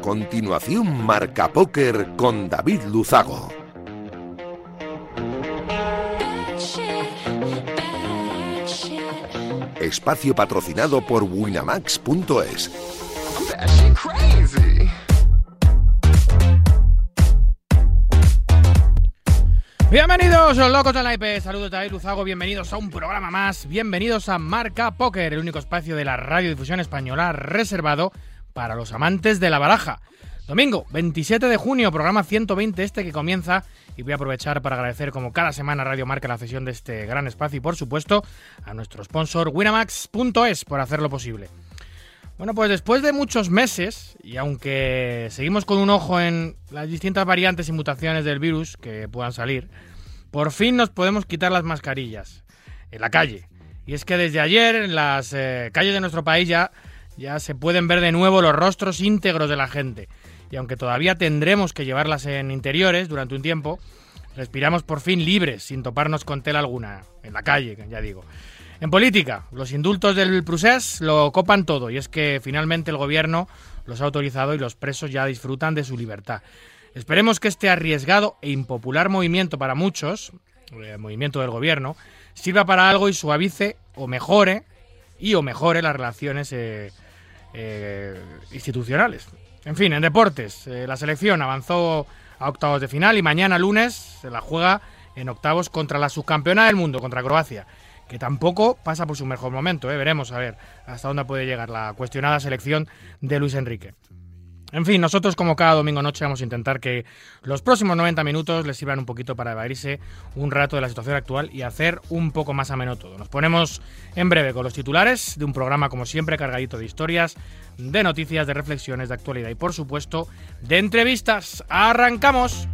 Continuación, Marca Póker con David Luzago. Espacio patrocinado por Winamax.es. Bienvenidos, los locos de la IP. Saludos, David Luzago. Bienvenidos a un programa más. Bienvenidos a Marca Póker, el único espacio de la radiodifusión española reservado para los amantes de la baraja. Domingo, 27 de junio, programa 120 este que comienza y voy a aprovechar para agradecer como cada semana Radio Marca la cesión de este gran espacio y por supuesto a nuestro sponsor Winamax.es por hacerlo posible. Bueno, pues después de muchos meses, y aunque seguimos con un ojo en las distintas variantes y mutaciones del virus que puedan salir, por fin nos podemos quitar las mascarillas en la calle. Y es que desde ayer en las eh, calles de nuestro país ya, ya se pueden ver de nuevo los rostros íntegros de la gente. Y aunque todavía tendremos que llevarlas en interiores durante un tiempo, respiramos por fin libres, sin toparnos con tela alguna, en la calle, ya digo. En política, los indultos del Prusés lo copan todo y es que finalmente el gobierno los ha autorizado y los presos ya disfrutan de su libertad. Esperemos que este arriesgado e impopular movimiento para muchos, el eh, movimiento del gobierno, sirva para algo y suavice o mejore y o mejore las relaciones eh, eh, institucionales. En fin, en deportes, la selección avanzó a octavos de final y mañana lunes se la juega en octavos contra la subcampeona del mundo, contra Croacia que tampoco pasa por su mejor momento. ¿eh? Veremos a ver hasta dónde puede llegar la cuestionada selección de Luis Enrique. En fin, nosotros como cada domingo noche vamos a intentar que los próximos 90 minutos les sirvan un poquito para evadirse un rato de la situación actual y hacer un poco más ameno todo. Nos ponemos en breve con los titulares de un programa como siempre cargadito de historias, de noticias, de reflexiones, de actualidad y por supuesto de entrevistas. ¡Arrancamos!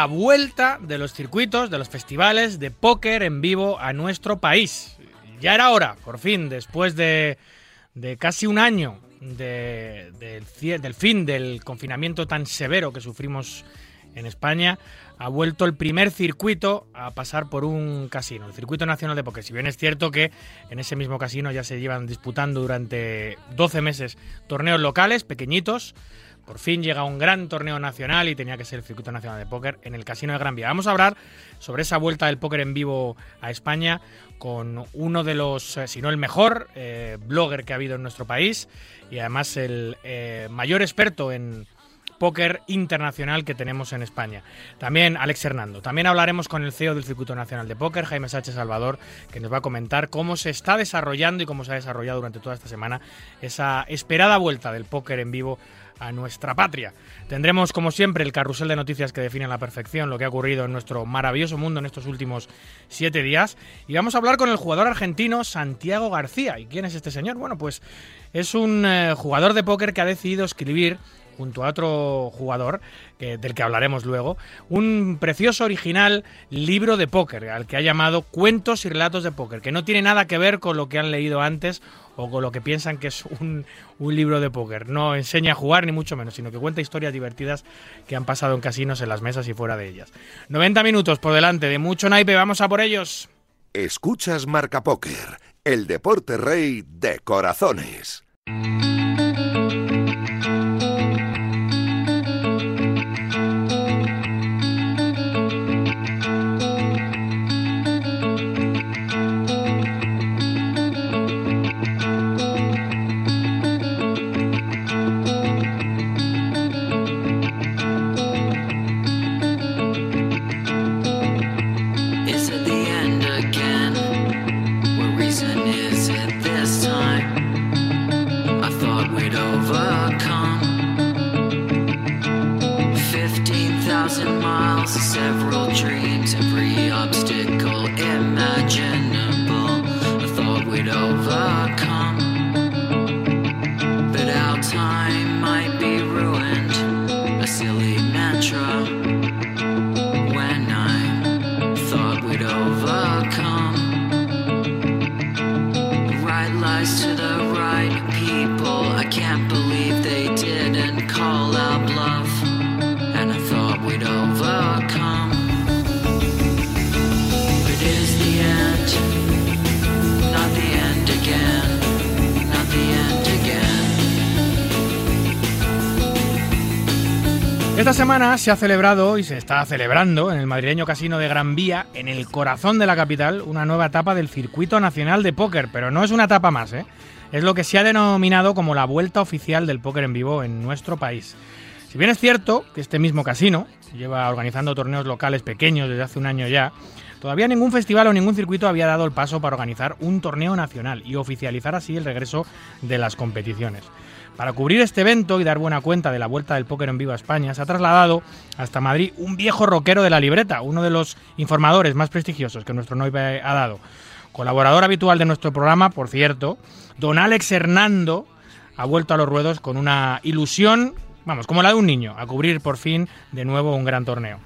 La vuelta de los circuitos, de los festivales de póker en vivo a nuestro país. Ya era hora, por fin, después de, casi un año del fin del confinamiento tan severo que sufrimos en España, ha vuelto el primer circuito a pasar por un casino, el Circuito Nacional de Póker. Si bien es cierto que en ese mismo casino ya se llevan disputando durante 12 meses torneos locales, pequeñitos, por fin llega un gran torneo nacional y tenía que ser el Circuito Nacional de Póker en el Casino de Gran Vía. Vamos a hablar sobre esa vuelta del póker en vivo a España con uno de los, eh, si no el mejor, eh, blogger que ha habido en nuestro país y además el eh, mayor experto en póker internacional que tenemos en España. También Alex Hernando. También hablaremos con el CEO del Circuito Nacional de Póker, Jaime Sánchez Salvador, que nos va a comentar cómo se está desarrollando y cómo se ha desarrollado durante toda esta semana esa esperada vuelta del póker en vivo a nuestra patria. Tendremos, como siempre, el carrusel de noticias que define a la perfección lo que ha ocurrido en nuestro maravilloso mundo en estos últimos siete días. Y vamos a hablar con el jugador argentino Santiago García. ¿Y quién es este señor? Bueno, pues es un eh, jugador de póker que ha decidido escribir junto a otro jugador, del que hablaremos luego, un precioso original libro de póker, al que ha llamado Cuentos y Relatos de Póker, que no tiene nada que ver con lo que han leído antes o con lo que piensan que es un, un libro de póker. No enseña a jugar ni mucho menos, sino que cuenta historias divertidas que han pasado en casinos, en las mesas y fuera de ellas. 90 minutos por delante de mucho naipe, vamos a por ellos. Escuchas Marca Póker, el deporte rey de corazones. Se ha celebrado y se está celebrando en el madrileño casino de Gran Vía, en el corazón de la capital, una nueva etapa del circuito nacional de póker, pero no es una etapa más, ¿eh? es lo que se ha denominado como la vuelta oficial del póker en vivo en nuestro país. Si bien es cierto que este mismo casino lleva organizando torneos locales pequeños desde hace un año ya, todavía ningún festival o ningún circuito había dado el paso para organizar un torneo nacional y oficializar así el regreso de las competiciones. Para cubrir este evento y dar buena cuenta de la vuelta del póker en vivo a España, se ha trasladado hasta Madrid un viejo rockero de la libreta, uno de los informadores más prestigiosos que nuestro Noive ha dado. Colaborador habitual de nuestro programa, por cierto, don Alex Hernando ha vuelto a los ruedos con una ilusión, vamos, como la de un niño, a cubrir por fin de nuevo un gran torneo.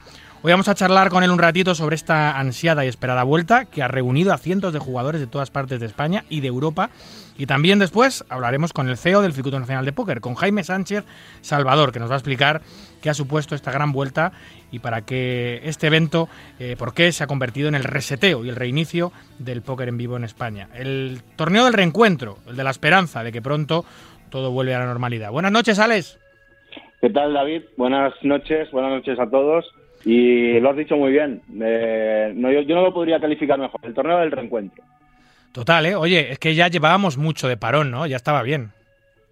Hoy vamos a charlar con él un ratito sobre esta ansiada y esperada vuelta que ha reunido a cientos de jugadores de todas partes de España y de Europa. Y también después hablaremos con el CEO del Circuito Nacional de Póker, con Jaime Sánchez Salvador, que nos va a explicar qué ha supuesto esta gran vuelta y para qué este evento, eh, por qué se ha convertido en el reseteo y el reinicio del póker en vivo en España. El torneo del reencuentro, el de la esperanza de que pronto todo vuelve a la normalidad. Buenas noches, Alex. ¿Qué tal, David? Buenas noches, buenas noches a todos. Y lo has dicho muy bien. Eh, yo no lo podría calificar mejor. El torneo del reencuentro. Total, ¿eh? Oye, es que ya llevábamos mucho de parón, ¿no? Ya estaba bien.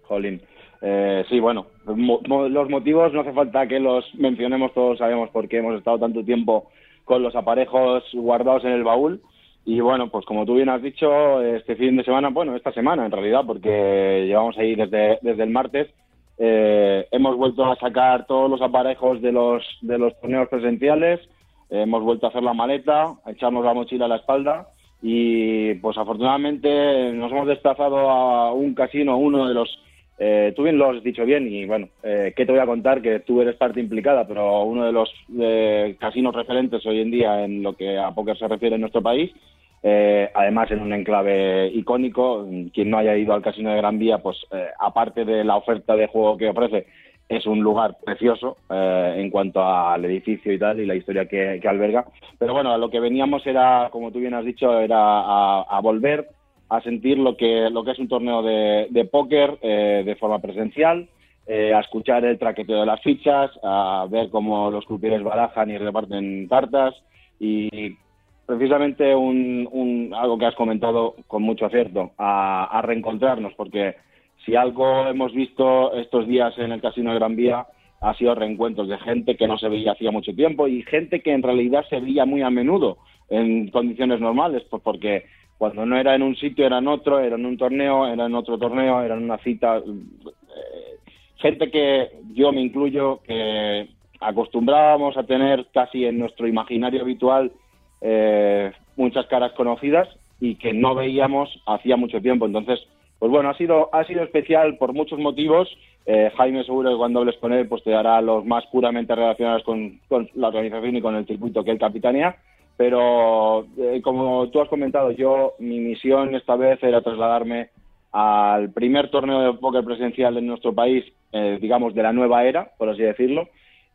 Jolín. Eh, sí, bueno, mo- mo- los motivos no hace falta que los mencionemos, todos sabemos por qué hemos estado tanto tiempo con los aparejos guardados en el baúl. Y bueno, pues como tú bien has dicho, este fin de semana, bueno, esta semana en realidad, porque llevamos ahí desde, desde el martes, eh, hemos vuelto a sacar todos los aparejos de los, de los torneos presenciales, hemos vuelto a hacer la maleta, a echarnos la mochila a la espalda y pues afortunadamente nos hemos desplazado a un casino, uno de los eh, tú bien lo has dicho bien y bueno, eh, ¿qué te voy a contar? Que tú eres parte implicada, pero uno de los eh, casinos referentes hoy en día en lo que a póker se refiere en nuestro país, eh, además en un enclave icónico, quien no haya ido al casino de Gran Vía, pues eh, aparte de la oferta de juego que ofrece, es un lugar precioso eh, en cuanto al edificio y tal y la historia que, que alberga. Pero bueno, a lo que veníamos era, como tú bien has dicho, era a, a volver a sentir lo que, lo que es un torneo de, de póker eh, de forma presencial, eh, a escuchar el traqueteo de las fichas, a ver cómo los croupiers barajan y reparten cartas y precisamente un, un- algo que has comentado con mucho acierto, a, a reencontrarnos, porque si algo hemos visto estos días en el Casino de Gran Vía ha sido reencuentros de gente que no se veía hacía mucho tiempo y gente que en realidad se veía muy a menudo en condiciones normales, pues porque cuando no era en un sitio era en otro, era en un torneo, era en otro torneo, era en una cita. eh, gente que yo me incluyo, que acostumbrábamos a tener casi en nuestro imaginario habitual eh, muchas caras conocidas y que no veíamos hacía mucho tiempo. Entonces, pues bueno, ha sido, ha sido especial por muchos motivos. Eh, Jaime seguro que cuando hables con él pues te dará los más puramente relacionados con, con la organización y con el circuito que él capitanea. Pero eh, como tú has comentado, yo mi misión esta vez era trasladarme al primer torneo de póker presencial en nuestro país, eh, digamos, de la nueva era, por así decirlo,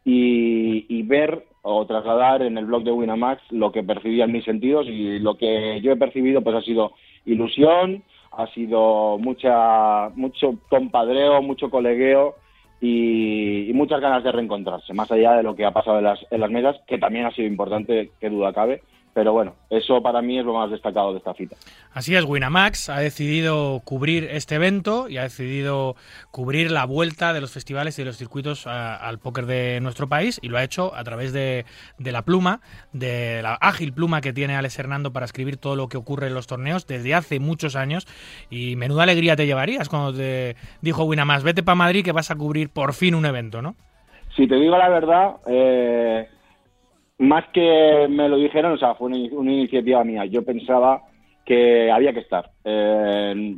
y, y ver o trasladar en el blog de Winamax lo que percibían mis sentidos y lo que yo he percibido pues ha sido ilusión, ha sido mucha mucho compadreo, mucho colegueo y, muchas ganas de reencontrarse, más allá de lo que ha pasado en las, en las mesas, que también ha sido importante, qué duda cabe, pero bueno, eso para mí es lo más destacado de esta cita. Así es, Winamax ha decidido cubrir este evento y ha decidido cubrir la vuelta de los festivales y de los circuitos a- al póker de nuestro país y lo ha hecho a través de, de la pluma, de la ágil pluma que tiene Alex Hernando para escribir todo lo que ocurre en los torneos desde hace muchos años y menuda alegría te llevarías cuando te dijo Winamax, vete para Madrid que vas a cubrir por fin un evento, ¿no? si te digo la verdad, eh, más que me lo dijeron, o sea, fue una, iniciativa mía. Yo pensaba que había que estar. Eh,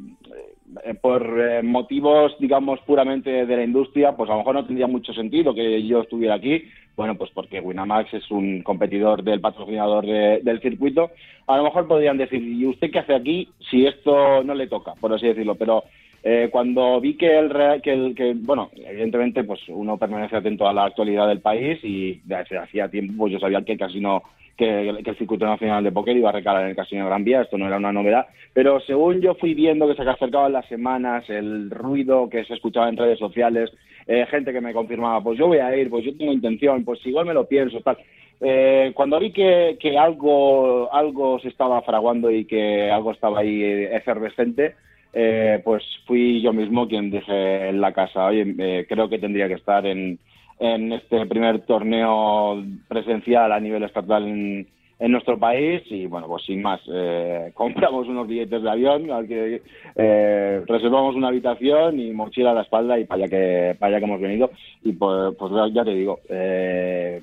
por eh, motivos, digamos, puramente de la industria, pues a lo mejor no tendría mucho sentido que yo estuviera aquí. Bueno, pues porque Winamax es un competidor del patrocinador de- del circuito. A lo mejor podrían decir, ¿y usted qué hace aquí si esto no le toca, por así decirlo? Pero eh, cuando vi que el, rea- que el que, bueno, evidentemente, pues uno permanece atento a la actualidad del país y desde hacía tiempo pues yo sabía que el casino que, que el circuito nacional de póker iba a recalar en el casino de Gran Vía, esto no era una novedad, pero según yo fui viendo que se acercaban las semanas, el ruido que se escuchaba en redes sociales, eh, gente que me confirmaba, pues yo voy a ir, pues yo tengo intención, pues igual me lo pienso, tal. Eh, cuando vi que, que algo, algo se estaba fraguando y que algo estaba ahí eh, efervescente, eh, pues fui yo mismo quien dije en la casa, oye, eh, creo que tendría que estar en, en este primer torneo presencial a nivel estatal en, en nuestro país y bueno, pues sin más, eh, compramos unos billetes de avión, eh, reservamos una habitación y mochila a la espalda y para allá que, para allá que hemos venido. Y pues, pues ya te digo, eh,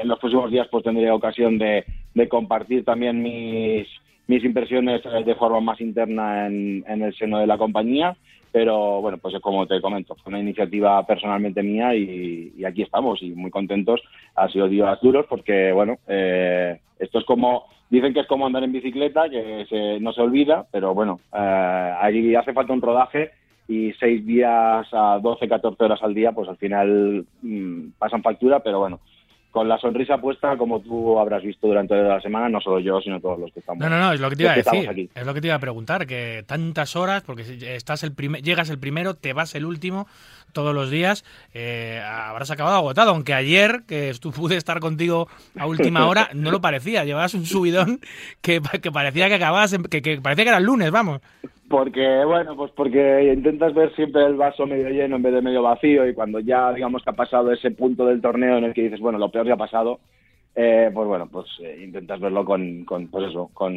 en los próximos días pues tendré ocasión de compartir también mis, mis impresiones eh, de forma más interna en, el seno de la compañía. Pero bueno, pues como te comento, fue una iniciativa personalmente mía y, aquí estamos y muy contentos. Ha sido días duros porque, bueno, eh, esto es como, dicen que es como andar en bicicleta, que se- no se olvida, pero bueno, eh, ahí hace falta un rodaje y seis días a 12, 14 horas al día, pues al final mm, pasan factura, pero bueno, con la sonrisa puesta, como tú habrás visto durante la semana, no solo yo, sino todos los que estamos. No, no, no, es lo que te iba a decir. aquí. Es lo que te iba a preguntar, que tantas horas, porque si estás el primer, llegas el primero, te vas el último todos los días, eh, habrás acabado agotado, aunque ayer, que pude estar contigo a última hora, no lo parecía, llevabas un subidón que, que parecía que acababas, que, que parecía que era el lunes, vamos. Porque, bueno, pues porque intentas ver siempre el vaso medio lleno en vez de medio vacío y cuando ya, digamos, que ha pasado ese punto del torneo en el que dices, bueno, lo peor ya ha pasado, eh, pues bueno, pues eh, intentas verlo con, con pues eso, con,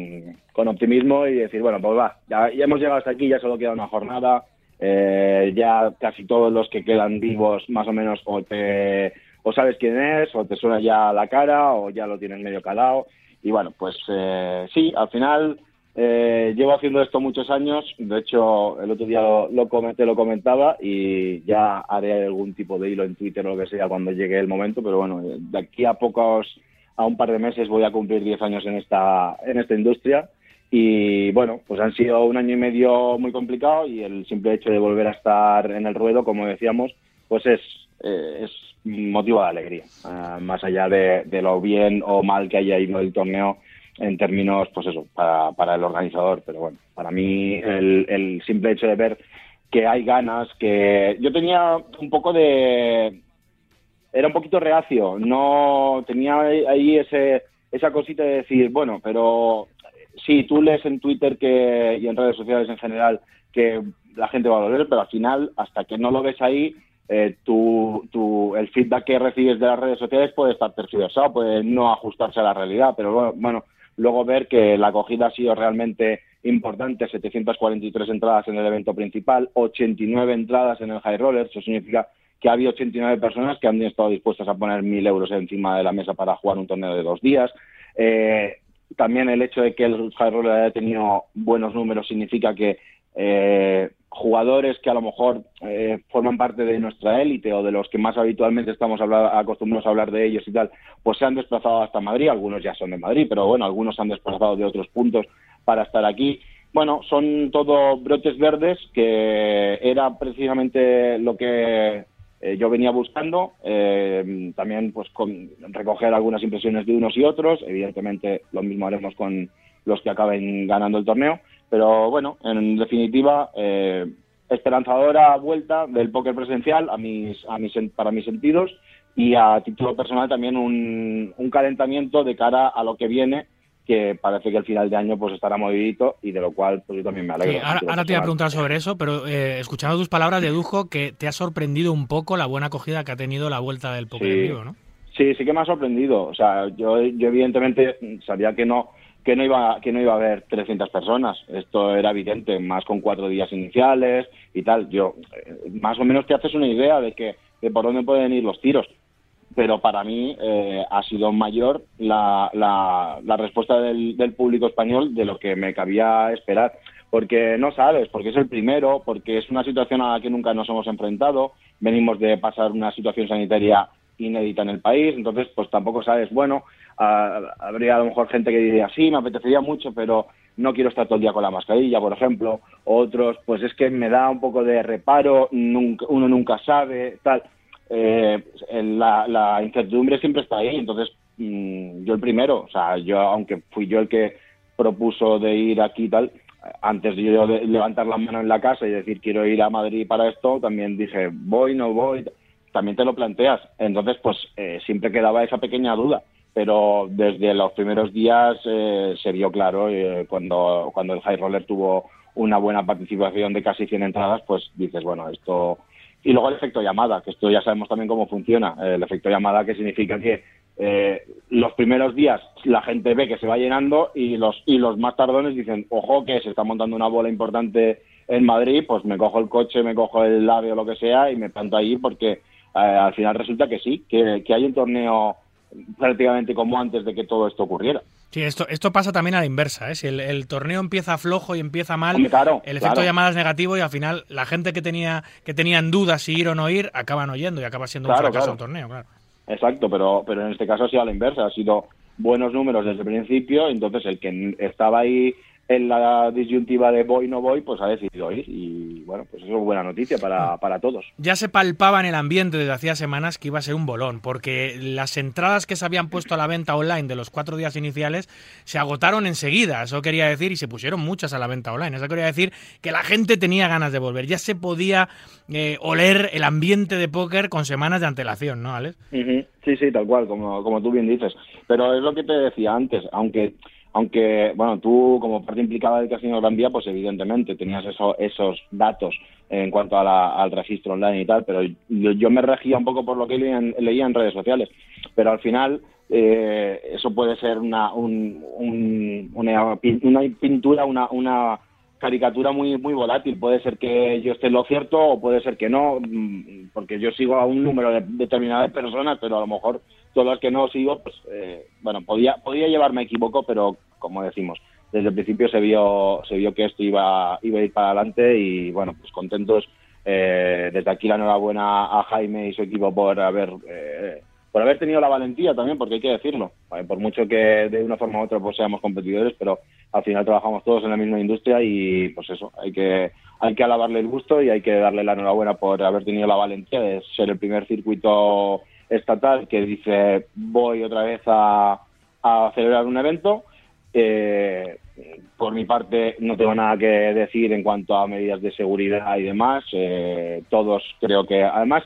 con optimismo y decir, bueno, pues va, ya, ya hemos llegado hasta aquí, ya solo queda una jornada, eh, ya casi todos los que quedan vivos más o menos o te o sabes quién es, o te suena ya la cara, o ya lo tienes medio calado. Y bueno, pues eh, sí, al final eh, llevo haciendo esto muchos años. De hecho, el otro día lo, lo comenté, lo comentaba y ya haré algún tipo de hilo en Twitter o lo que sea cuando llegue el momento. Pero bueno, de aquí a pocos, a un par de meses voy a cumplir 10 años en esta, en esta industria. Y bueno, pues han sido un año y medio muy complicado y el simple hecho de volver a estar en el ruedo, como decíamos, pues es, eh, es motivo de alegría, Ah, más allá de, de lo bien o mal que haya ido el torneo en términos, pues eso, para, para el organizador. Pero bueno, para mí el, el simple hecho de ver que hay ganas, que yo tenía un poco de... Era un poquito reacio, no tenía ahí ese, esa cosita de decir, bueno, pero sí, tú lees en Twitter que, y en redes sociales en general que la gente va a volver, pero al final, hasta que no lo ves ahí, eh, tu, tu, el feedback que recibes de las redes sociales puede estar tergiversado, puede no ajustarse a la realidad, pero bueno, bueno, luego ver que la acogida ha sido realmente importante, 743 entradas en el evento principal, 89 entradas en el High Roller, eso significa que ha habido 89 personas que han estado dispuestas a poner 1.000 euros encima de la mesa para jugar un torneo de dos días. Eh, también el hecho de que el Roller haya tenido buenos números significa que eh, jugadores que a lo mejor eh, forman parte de nuestra élite o de los que más habitualmente estamos hablar, acostumbrados a hablar de ellos y tal, pues se han desplazado hasta Madrid, algunos ya son de Madrid, pero bueno, algunos se han desplazado de otros puntos para estar aquí. Bueno, son todo brotes verdes que era precisamente lo que eh, yo venía buscando. Eh, también pues con recoger algunas impresiones de unos y otros. Evidentemente lo mismo haremos con los que acaben ganando el torneo. Pero bueno, en definitiva, eh, esperanzadora vuelta del póker presencial a mis, a mis, para mis sentidos y a título personal también un, un calentamiento de cara a lo que viene que parece que el final de año pues estará movidito y de lo cual pues yo también me alegro. Sí, ahora, ahora te voy a preguntar sobre eso, pero eh, escuchando tus palabras dedujo que te ha sorprendido un poco la buena acogida que ha tenido la vuelta del Sí. en vivo, ¿no? Sí, sí que me ha sorprendido. O sea, yo, yo evidentemente sabía que no que no iba que no iba a haber 300 personas. Esto era evidente, más con cuatro días iniciales y tal. Yo eh, más o menos te haces una idea de que de por dónde pueden ir los tiros. Pero para mí eh, ha sido mayor la, la, la respuesta del, del público español de lo que me cabía esperar. Porque no sabes, porque es el primero, porque es una situación a la que nunca nos hemos enfrentado, venimos de pasar una situación sanitaria inédita en el país, entonces pues tampoco sabes, bueno, ah, habría a lo mejor gente que diría, sí, me apetecería mucho, pero no quiero estar todo el día con la mascarilla, por ejemplo, otros, pues es que me da un poco de reparo, nunca, uno nunca sabe, tal. Eh, la, la, incertidumbre siempre está ahí, entonces mmm, yo el primero, o sea, yo, aunque fui yo el que propuso de ir aquí y tal, antes de yo de levantar la mano en la casa y decir quiero ir a Madrid para esto, también dije voy, no voy, también te lo planteas. Entonces, pues eh, siempre quedaba esa pequeña duda, pero desde los primeros días eh, se vio claro eh, cuando, cuando el High Roller tuvo una buena participación de casi 100 entradas, pues dices, bueno, esto... Y luego el efecto llamada, que esto ya sabemos también cómo funciona. El efecto llamada que significa que eh, los primeros días la gente ve que se va llenando y los y los más tardones dicen, ojo que se está montando una bola importante en Madrid, pues me cojo el coche, me cojo el ave o lo que sea y me planto ahí porque eh, al final resulta que sí, que, que hay un torneo prácticamente como antes de que todo esto ocurriera. Sí, esto, esto pasa también a la inversa. ¿eh? Si el, el, torneo empieza flojo y empieza mal, Hombre, claro, el efecto claro. llamada es negativo y al final la gente que tenía que tenían dudas si ir o no ir acaban oyendo y acaba siendo Claro, un fracaso el torneo. Claro. Exacto, pero, pero en este caso ha sido a la inversa, ha sido buenos números desde el principio, entonces el que estaba ahí en la disyuntiva de voy no voy, pues ha decidido ir y bueno, pues eso es buena noticia para, para todos. Ya se palpaba en el ambiente desde hacía semanas que iba a ser un bolón, porque las entradas que se habían puesto a la venta online de los cuatro días iniciales se agotaron enseguida, eso quería decir, y se pusieron muchas a la venta online, eso quería decir que la gente tenía ganas de volver, ya se podía eh, oler el ambiente de póker con semanas de antelación, ¿no, Alex? Uh -huh. Sí, sí, tal cual, como, como tú bien dices, pero es lo que te decía antes, aunque aunque, bueno, tú como parte implicada del Casino Gran Vía, pues evidentemente tenías eso, esos datos en cuanto a la, al registro online y tal, pero yo, yo, me regía un poco por lo que leía en, leía en redes sociales, pero al final eh, eso puede ser una, un, un, una, una, pintura, una, una caricatura muy muy volátil. Puede ser que yo esté en lo cierto o puede ser que no, porque yo sigo a un número de, determinado de personas, pero a lo mejor todas las que no sigo, pues eh, bueno, podía podía llevarme equivoco, pero como decimos, desde el principio se vio se vio que esto iba iba a ir para adelante y bueno, pues contentos. Eh, desde aquí la enhorabuena a Jaime y su equipo por haber eh, por haber tenido la valentía también, porque hay que decirlo, por mucho que de una forma u otra pues seamos competidores, pero al final trabajamos todos en la misma industria y pues eso, hay que hay que alabarle el gusto y hay que darle la enhorabuena por haber tenido la valentía de ser el primer circuito estatal que dice voy otra vez a, a celebrar un evento. Eh, por mi parte no tengo nada que decir en cuanto a medidas de seguridad y demás. Eh, todos creo que además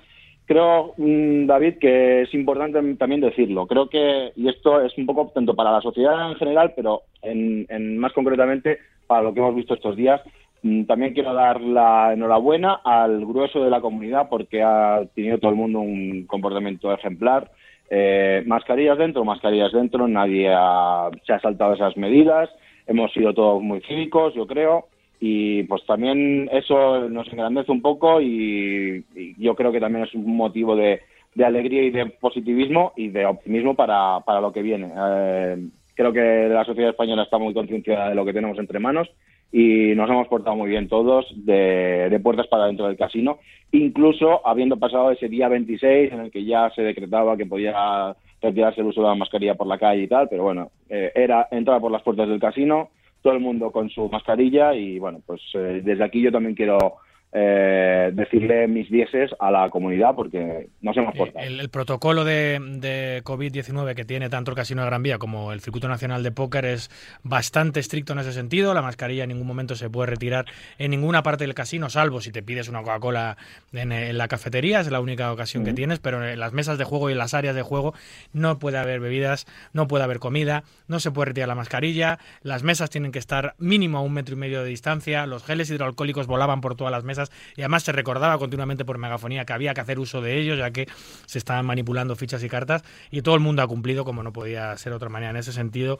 creo, mm, David, que es importante también decirlo. Creo que, y esto es un poco tanto para la sociedad en general, pero en, más concretamente para lo que hemos visto estos días, mm, también quiero dar la enhorabuena al grueso de la comunidad porque ha tenido todo el mundo un comportamiento ejemplar. Eh, mascarillas dentro, mascarillas dentro, nadie ha, se ha saltado esas medidas, hemos sido todos muy cívicos, yo creo, y pues también eso nos engrandece un poco y, yo creo que también es un motivo de, alegría y de positivismo y de optimismo para, para lo que viene. Eh, creo que la sociedad española está muy concienciada de lo que tenemos entre manos y nos hemos portado muy bien todos de, de, puertas para dentro del casino, incluso habiendo pasado ese día 26 en el que ya se decretaba que podía retirarse el uso de la mascarilla por la calle y tal, pero bueno, eh, era entrar por las puertas del casino, todo el mundo con su mascarilla y bueno, pues eh, desde aquí yo también quiero eh, decirle mis dieces a la comunidad porque nos hemos portado. El, el protocolo de, de COVID-19 que tiene tanto el Casino de Gran Vía como el Circuito Nacional de Póker es bastante estricto en ese sentido. La mascarilla en ningún momento se puede retirar en ninguna parte del casino, salvo si te pides una Coca-Cola en, en, la cafetería, es la única ocasión uh -huh. que tienes, pero en las mesas de juego y en las áreas de juego no puede haber bebidas, no puede haber comida, no se puede retirar la mascarilla, las mesas tienen que estar mínimo a un metro y medio de distancia, los geles hidroalcohólicos volaban por todas las mesas y además se recordaba continuamente por megafonía que había que hacer uso de ellos ya que se estaban manipulando fichas y cartas y todo el mundo ha cumplido como no podía ser otra manera en ese sentido.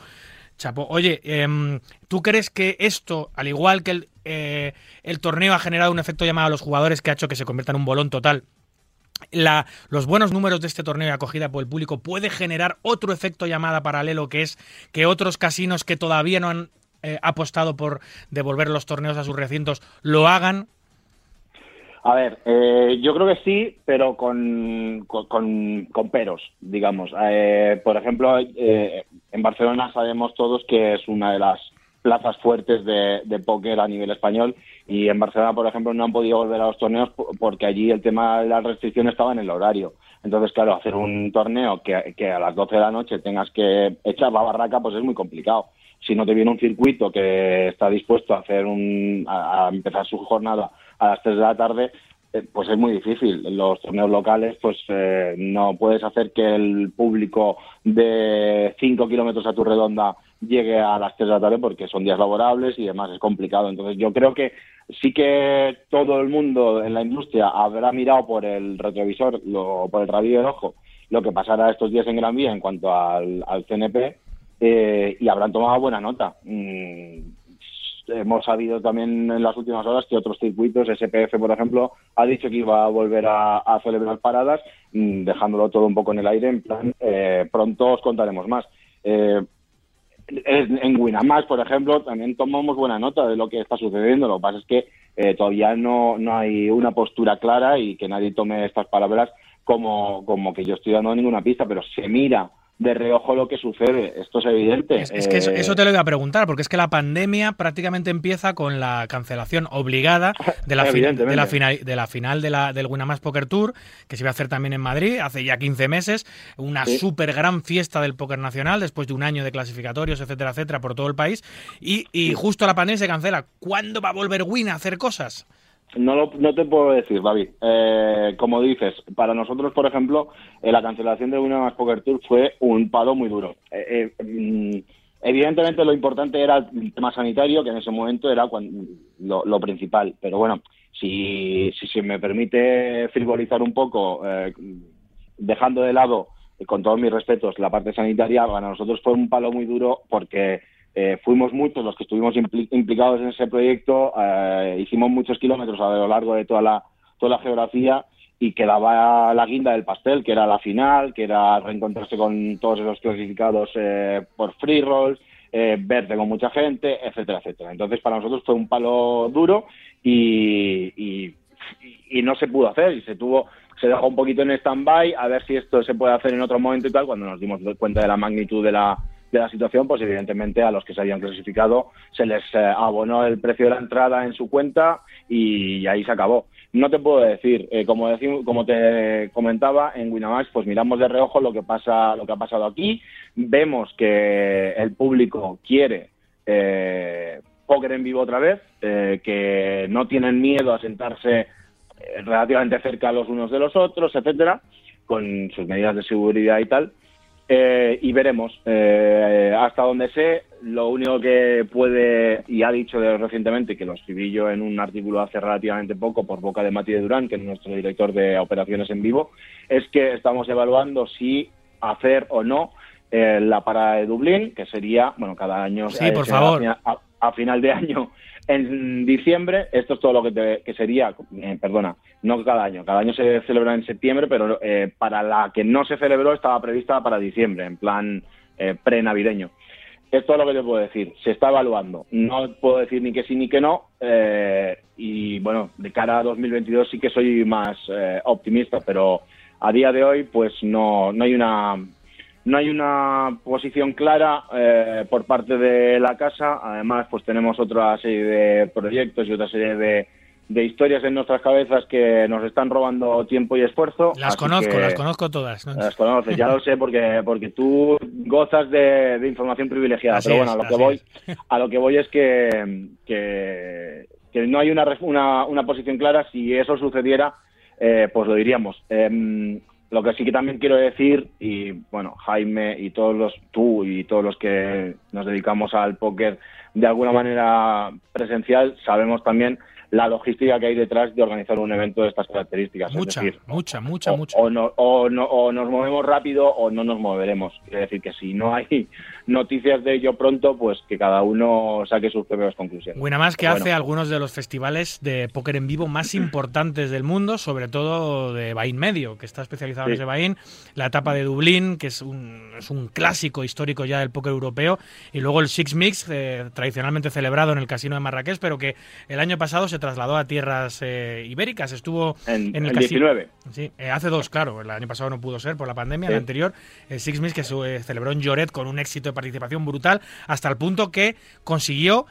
Chapo, oye, eh, ¿tú crees que esto, al igual que el, eh, el torneo ha generado un efecto llamado a los jugadores que ha hecho que se convierta en un bolón total? la, los buenos números de este torneo y acogida por el público puede generar otro efecto llamada paralelo, que es que otros casinos que todavía no han eh, apostado por devolver los torneos a sus recintos lo hagan? A ver, eh, yo creo que sí, pero con, con, con peros, digamos. Eh, por ejemplo, en Barcelona sabemos todos que es una de las plazas fuertes de, de póker a nivel español y en Barcelona, por ejemplo, no han podido volver a los torneos porque allí el tema de las restricciones estaba en el horario. Entonces, claro, hacer un torneo que, que a las 12 de la noche tengas que echar la barraca, pues es muy complicado. Si no te viene un circuito que está dispuesto a hacer un, a, empezar su jornada a las 3 de la tarde, eh, pues es muy difícil. Los torneos locales, pues eh, no puedes hacer que el público de 5 kilómetros a tu redonda llegue a las 3 de la tarde porque son días laborables y demás, es complicado. Entonces yo creo que sí que todo el mundo en la industria habrá mirado por el retrovisor, lo, por el rabillo del ojo, lo que pasará estos días en Gran Vía en cuanto al, CNP eh, y habrán tomado buena nota. Mm, hemos sabido también en las últimas horas que otros circuitos, SPF por ejemplo, ha dicho que iba a volver a, celebrar paradas, mm, dejándolo todo un poco en el aire, en plan, eh, pronto os contaremos más. Eh, en Winamax, por ejemplo, también tomamos buena nota de lo que está sucediendo. Lo que pasa es que eh, todavía no, no hay una postura clara y que nadie tome estas palabras como, como que yo estoy dando ninguna pista, pero se mira de reojo lo que sucede. Esto es evidente. Es, que eso, eso, te lo iba a preguntar, porque es que la pandemia prácticamente empieza con la cancelación obligada de la, de la, final, de la final de la, del Winamax Poker Tour, que se iba a hacer también en Madrid hace ya 15 meses. Una súper gran fiesta del póker nacional, después de un año de clasificatorios, etcétera, etcétera, por todo el país. Y, y justo la pandemia se cancela. ¿Cuándo va a volver Win a hacer cosas? No, no te puedo decir, David. Eh, como dices, para nosotros, por ejemplo, eh, la cancelación de una más Poker Tour fue un palo muy duro. Eh, mm, evidentemente, lo importante era el tema sanitario, que en ese momento era lo, principal. Pero bueno, si, si me permite frivolizar un poco, dejando de lado, con todos mis respetos, la parte sanitaria, para nosotros fue un palo muy duro porque eh, fuimos muchos los que estuvimos implicados en ese proyecto, eh, hicimos muchos kilómetros a lo largo de toda la, toda la geografía y quedaba la guinda del pastel, que era la final, que era reencontrarse con todos esos clasificados eh, por free rolls, verte con mucha gente, etcétera, etcétera. Entonces para nosotros fue un palo duro y, y, y no se pudo hacer y se tuvo se dejó un poquito en stand-by a ver si esto se puede hacer en otro momento y tal, cuando nos dimos cuenta de la magnitud de la, de la situación, pues evidentemente a los que se habían clasificado se les eh, abonó el precio de la entrada en su cuenta y, ahí se acabó. No te puedo decir, eh, como, como te comentaba, en Winamax pues miramos de reojo lo que pasa, lo que ha pasado aquí, vemos que el público quiere eh, póker en vivo otra vez, eh, que no tienen miedo a sentarse relativamente cerca los unos de los otros, etcétera, con sus medidas de seguridad y tal. Eh, y veremos. Eh, hasta donde sé, lo único que puede, y ha dicho recientemente, que lo escribí yo en un artículo hace relativamente poco por boca de Mati de Durán, que es nuestro director de operaciones en vivo, es que estamos evaluando si hacer o no eh, la parada de Dublín, que sería, bueno, cada año. Sí, por favor. a, final de año en diciembre, esto es todo lo que, que sería, eh, perdona, no cada año, cada año se celebra en septiembre, pero eh, para la que no se celebró estaba prevista para diciembre, en plan eh, pre-navideño. Esto es lo que te puedo decir, se está evaluando, no puedo decir ni que sí ni que no, eh, y bueno, de cara a 2022 sí que soy más optimista, pero a día de hoy pues no, no hay una no hay una posición clara eh, por parte de la casa. Además, pues tenemos otra serie de proyectos y otra serie de, historias en nuestras cabezas que nos están robando tiempo y esfuerzo. Las conozco, las conozco todas. Las conoces, ya lo sé, porque porque tú gozas de, información privilegiada. pero bueno, a lo que voy, a lo que voy es que, que, no hay una, una, una, posición clara. Si eso sucediera, eh, pues lo diríamos. Em, lo que sí que también quiero decir, y bueno, Jaime y todos los, tú y todos los que nos dedicamos al póker de alguna manera presencial, sabemos también la logística que hay detrás de organizar un evento de estas características. Mucha, es decir, mucha, mucha, o, mucha. O, no, o, no, o nos movemos rápido o no nos moveremos. Quiere decir que si no hay noticias de ello pronto, pues que cada uno saque sus propias conclusiones. Winamax que hace algunos de los festivales de póker en vivo más importantes del mundo, sobre todo de Bain Medio, que está especializado en ese Bain, la etapa de Dublín, que es un, es un clásico histórico ya del póker europeo, y luego el Six Mix, eh, tradicionalmente celebrado en el Casino de Marrakech, pero que el año pasado se trasladó a tierras eh, ibéricas, estuvo En, en el el casino. 19. Sí, eh, hace dos, claro. El año pasado no pudo ser por la pandemia, Sí. el anterior, el Six Mix, que se eh, celebró en Lloret con un éxito de participación brutal, hasta el punto que consiguió.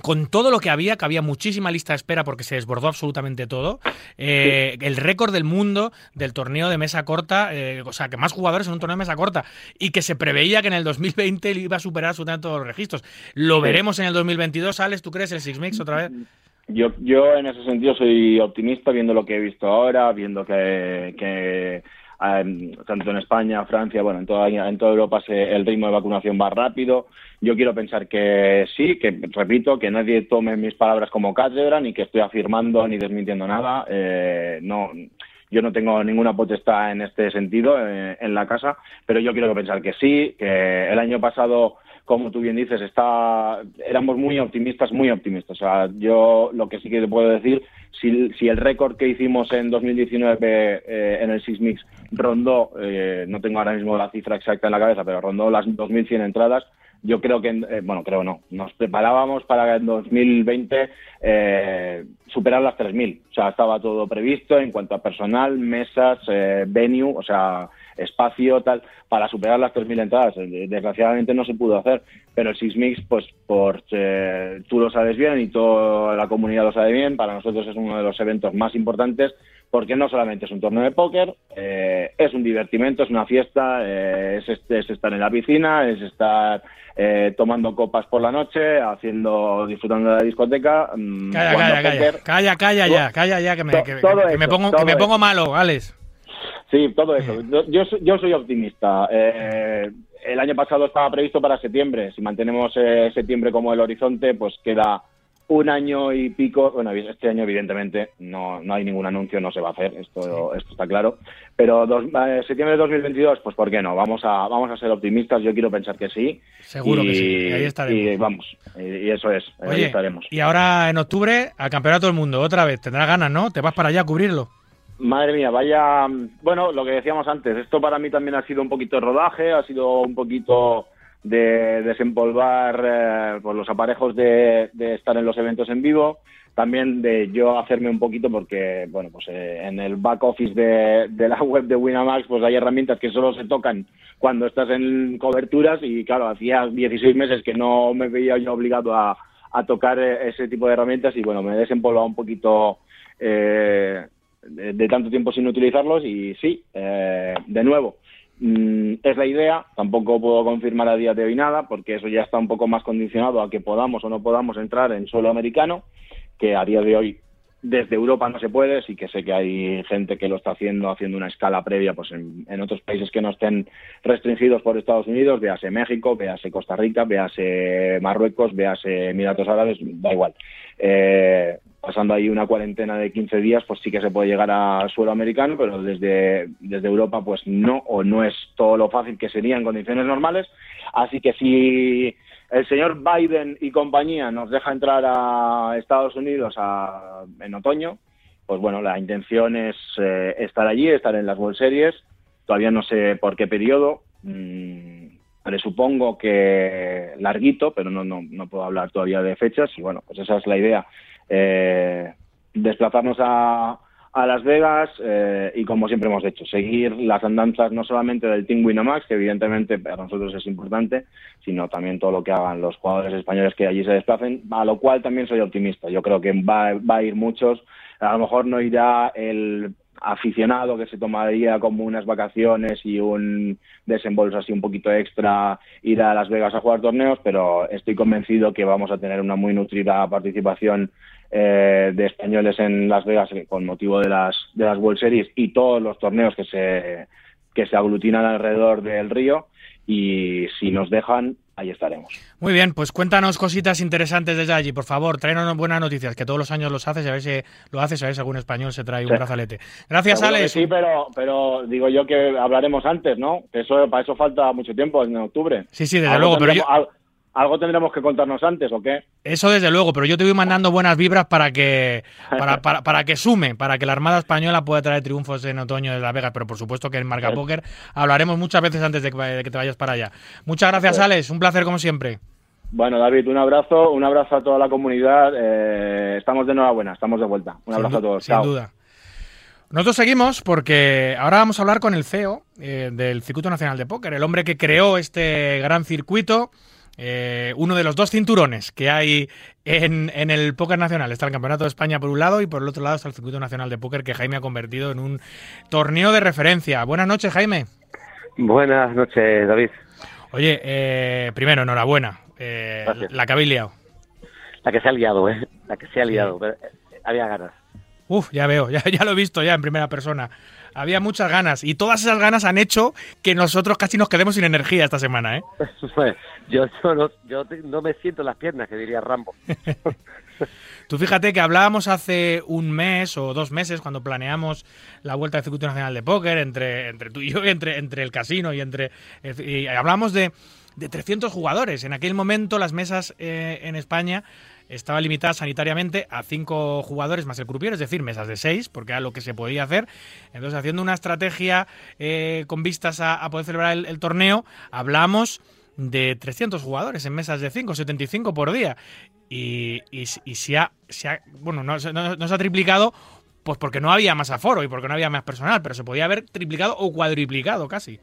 Con todo lo que había, que había muchísima lista de espera porque se desbordó absolutamente todo, eh, el récord del mundo del torneo de mesa corta, eh, o sea, que más jugadores en un torneo de mesa corta, y que se preveía que en el 2020 él iba a superar absolutamente todos los registros. Lo veremos en el 2022, Alex, ¿tú crees el Six Mix otra vez? Yo, yo en ese sentido soy optimista viendo lo que he visto ahora, viendo que, que em, tanto en España, Francia, bueno, en toda, en toda Europa se- el ritmo de vacunación va rápido. Yo quiero pensar que sí, que repito, que nadie tome mis palabras como cátedra, ni que estoy afirmando ni desmintiendo nada. Eh, no, yo no tengo ninguna potestad en este sentido eh, en la casa, pero yo quiero pensar que sí, que el año pasado como tú bien dices, está, éramos muy optimistas, muy optimistas. O sea, yo lo que sí que te puedo decir, si, si el récord que hicimos en 2019 eh, en el Sismix rondó, eh, no tengo ahora mismo la cifra exacta en la cabeza, pero rondó las 2.100 entradas, yo creo que, eh, bueno, creo no, nos preparábamos para en 2020 eh, superar las 3.000. O sea, estaba todo previsto en cuanto a personal, mesas, eh, venue, o sea, espacio, tal, para superar las 3.000 entradas. Eh, Desgraciadamente no se pudo hacer, pero el Sismix, pues, por, eh, tú lo sabes bien y toda la comunidad lo sabe bien, para nosotros es uno de los eventos más importantes porque no solamente es un torneo de póker, eh, es un divertimento, es una fiesta, eh, es, este- es estar en la piscina, es estar eh, tomando copas por la noche, haciendo, disfrutando de la discoteca. mm, Calla, calla, calla, póker. calla, calla ya, calla ya, que me, que- que- me pongo, me pongo malo, Alex. Sí, todo eso. Yo, yo, soy- optimista. Eh, el año pasado estaba previsto para septiembre. Si mantenemos eh, septiembre como el horizonte, pues queda un año y pico. Bueno, este año evidentemente no, no hay ningún anuncio, no se va a hacer, esto, esto está claro. Pero dos, eh, septiembre de 2022, pues ¿por qué no? Vamos a, vamos a ser optimistas. Yo quiero pensar que sí. Seguro y, que sí, y ahí estaremos. Y vamos, y, y eso es, ahí Oye, estaremos. y ahora en octubre al Campeonato del Mundo, otra vez, tendrás ganas, ¿no? Te vas para allá a cubrirlo. Madre mía, vaya. Bueno, lo que decíamos antes, esto para mí también ha sido un poquito de rodaje, ha sido un poquito de desempolvar eh, pues los aparejos de, estar en los eventos en vivo, también de yo hacerme un poquito porque, bueno, pues eh, en el back office de, de la web de Winamax pues hay herramientas que solo se tocan cuando estás en coberturas y claro, hacía 16 meses que no me veía yo obligado a, a tocar eh, ese tipo de herramientas y bueno, me he desempolvado un poquito eh, de, tanto tiempo sin utilizarlos y sí, eh, de nuevo, mm, es la idea, tampoco puedo confirmar a día de hoy nada porque eso ya está un poco más condicionado a que podamos o no podamos entrar en suelo americano, que a día de hoy desde Europa no se puede, sí que sé que hay gente que lo está haciendo, haciendo una escala previa pues en, otros países que no estén restringidos por Estados Unidos, véase México, véase Costa Rica, véase Marruecos, véase Emiratos Árabes, da igual. Eh, pasando ahí una cuarentena de 15 días, pues sí que se puede llegar a suelo americano, pero desde, desde Europa pues no, o no es todo lo fácil que sería en condiciones normales. Así que si el señor Biden y compañía nos deja entrar a Estados Unidos a- en otoño, pues bueno, la intención es eh, estar allí, estar en las World Series. Todavía no sé por qué periodo. mm, presupongo que larguito, pero no, no, no puedo hablar todavía de fechas. Y bueno, pues esa es la idea. Eh, desplazarnos a, a Las Vegas eh, y como siempre hemos hecho, seguir las andanzas no solamente del Team Winamax, que evidentemente para nosotros es importante, sino también todo lo que hagan los jugadores españoles que allí se desplacen, a lo cual también soy optimista. Yo creo que va, va a ir muchos, a lo mejor no irá el aficionado que se tomaría como unas vacaciones y un desembolso así un poquito extra ir a Las Vegas a jugar torneos, pero estoy convencido que vamos a tener una muy nutrida participación eh, de españoles en Las Vegas con motivo de las de las World Series y todos los torneos que se que se aglutinan alrededor del río. Y si nos dejan ahí estaremos. Muy bien, pues cuéntanos cositas interesantes desde allí, por favor, tráenos buenas noticias, que todos los años los haces, a ver si lo haces, a ver si algún español se trae un Sí. brazalete. Gracias, Seguro Alex. Sí, pero, pero digo yo que hablaremos antes, ¿no? Eso, para eso falta mucho tiempo, en octubre. Sí, sí, desde Algo luego, pero yo, algo tendremos que contarnos antes, ¿o qué? eso desde luego, pero yo te voy mandando buenas vibras para que para, para, para que sume, para que la Armada Española pueda traer triunfos en otoño de Las Vegas, pero por supuesto que en Marca Eso. Póker hablaremos muchas veces antes de que, de que te vayas para allá. Muchas gracias, Eso. Alex, un placer como siempre. Bueno, David, un abrazo, un abrazo a toda la comunidad. eh, estamos de enhorabuena, estamos de vuelta. Un abrazo a todos. Sin Chao. duda. Nosotros seguimos porque ahora vamos a hablar con el CEO eh, del Circuito Nacional de Póker, el hombre que creó este gran circuito, eh, uno de los dos cinturones que hay en, en el póker nacional. Está el Campeonato de España por un lado y por el otro lado está el Circuito Nacional de Póker que Jaime ha convertido en un torneo de referencia. Buenas noches, Jaime. Buenas noches, David. Oye, eh, primero, enhorabuena. Eh, la que habéis liado. La que se ha liado, ¿eh? La que se ha liado. pero, eh, había ganas. Uf, ya veo, ya, ya lo he visto ya en primera persona. Había muchas ganas y todas esas ganas han hecho que nosotros casi nos quedemos sin energía esta semana, ¿eh? Pues, yo, yo, no, yo no me siento en las piernas, que diría Rambo. Tú fíjate que hablábamos hace un mes o dos meses cuando planeamos la vuelta del Circuito Nacional de Póker entre, entre tú y yo, entre, entre el casino y entre... Y hablamos de, de 300 jugadores. En aquel momento las mesas eh, en España estaban limitadas sanitariamente a cinco jugadores más el croupier, es decir, mesas de seis, porque era lo que se podía hacer. Entonces, haciendo una estrategia eh, con vistas a, poder celebrar el, torneo, hablamos de 300 jugadores en mesas de 5, 75 por día. Y, y, se, ha, se ha- bueno, no, no- no se ha triplicado pues porque no había más aforo y porque no había más personal, pero se podía haber triplicado o cuadriplicado casi.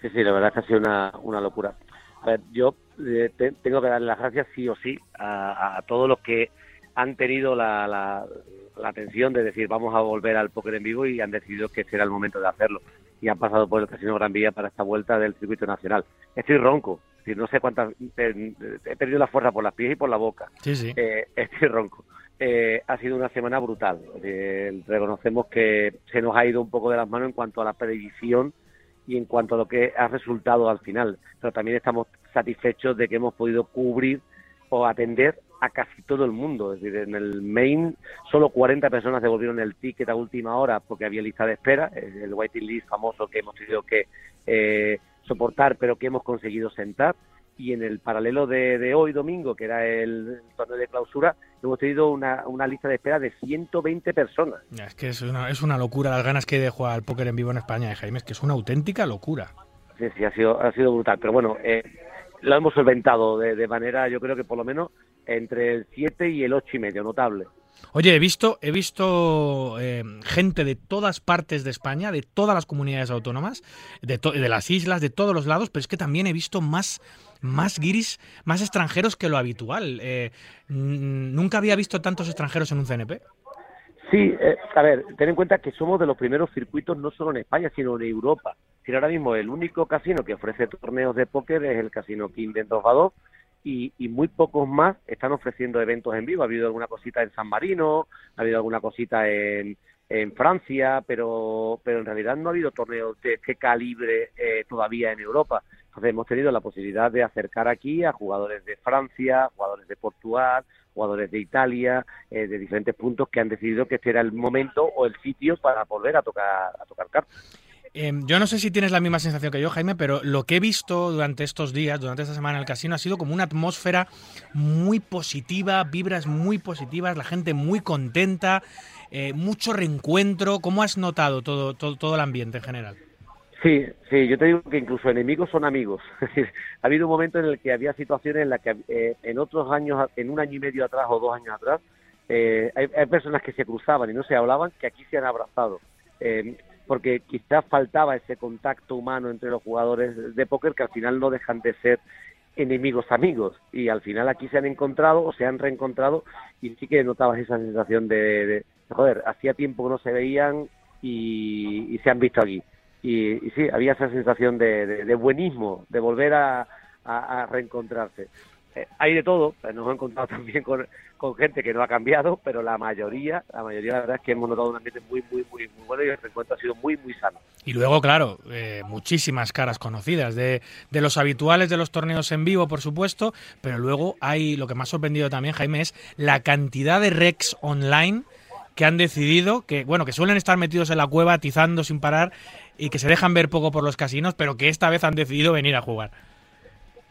Sí, sí, la verdad es que ha sido una, una locura. A ver, yo eh, te- tengo que darle las gracias sí o sí a, a todos los que han tenido la, la, la atención de decir vamos a volver al póker en vivo y han decidido que este era el momento de hacerlo. Y han pasado por el Casino Gran Vía para esta vuelta del circuito nacional. Estoy ronco, decir, no sé cuántas... He, he perdido la fuerza por las pies y por la boca. Sí, sí. Eh, estoy ronco. Eh, ha sido una semana brutal. Eh, reconocemos que se nos ha ido un poco de las manos en cuanto a la predicción y en cuanto a lo que ha resultado al final. Pero también estamos satisfechos de que hemos podido cubrir o atender a casi todo el mundo. Es decir, en el main solo 40 personas devolvieron el ticket a última hora porque había lista de espera, eh, el waiting list famoso que hemos tenido que eh, soportar, pero que hemos conseguido sentar. Y en el paralelo de, de hoy, domingo, que era el torneo de clausura, hemos tenido una, una lista de espera de 120 personas. Es que es una, es una locura las ganas que hay de jugar al póker en vivo en España, eh, Jaime. Es que es una auténtica locura. Sí, sí, ha sido, ha sido brutal. Pero bueno, eh, lo hemos solventado de, de manera, yo creo que por lo menos entre el 7 y el 8 y medio, notable. Oye, he visto, he visto eh, gente de todas partes de España, de todas las comunidades autónomas, de, de las islas, de todos los lados, pero es que también he visto más, más guiris, más extranjeros que lo habitual. Eh, nunca había visto tantos extranjeros en un CNP. Sí, eh, a ver, ten en cuenta que somos de los primeros circuitos no solo en España, sino en Europa. Si ahora mismo el único casino que ofrece torneos de póker es el Casino King de Endosvador y, y muy pocos más están ofreciendo eventos en vivo. Ha habido alguna cosita en San Marino, ha habido alguna cosita en, en Francia, pero, pero en realidad no ha habido torneos de este calibre eh, todavía en Europa. Entonces hemos tenido la posibilidad de acercar aquí a jugadores de Francia, jugadores de Portugal, jugadores de Italia, eh, de diferentes puntos que han decidido que este era el momento o el sitio para volver a tocar a tocar cartas. Eh, yo no sé si tienes la misma sensación que yo, Jaime, pero lo que he visto durante estos días, durante esta semana en el casino, ha sido como una atmósfera muy positiva, vibras muy positivas, la gente muy contenta, eh, mucho reencuentro. ¿Cómo has notado todo, todo, todo el ambiente en general? Sí, sí, yo te digo que incluso enemigos son amigos. Ha habido un momento en el que había situaciones en las que eh, en otros años, en un año y medio atrás o dos años atrás, eh, hay, personas que se cruzaban y no se hablaban que aquí se han abrazado. Eh, porque quizás faltaba ese contacto humano entre los jugadores de póker que al final no dejan de ser enemigos amigos y al final aquí se han encontrado o se han reencontrado y sí que notabas esa sensación de, de joder, hacía tiempo que no se veían y, y se han visto aquí y, sí, había esa sensación de, de- de buenismo, de volver a reencontrarse. Eh, hay de todo, nos hemos encontrado también con, gente que no ha cambiado, pero la mayoría, la mayoría la verdad es que hemos notado un ambiente muy, muy, muy, muy bueno y el reencuentro ha sido muy, muy sano. Y luego, claro, eh, muchísimas caras conocidas, de, de, los habituales de los torneos en vivo, por supuesto, pero luego hay, lo que me ha sorprendido también, Jaime, es la cantidad de recs online que han decidido, que bueno, que suelen estar metidos en la cueva atizando sin parar y que se dejan ver poco por los casinos, pero que esta vez han decidido venir a jugar.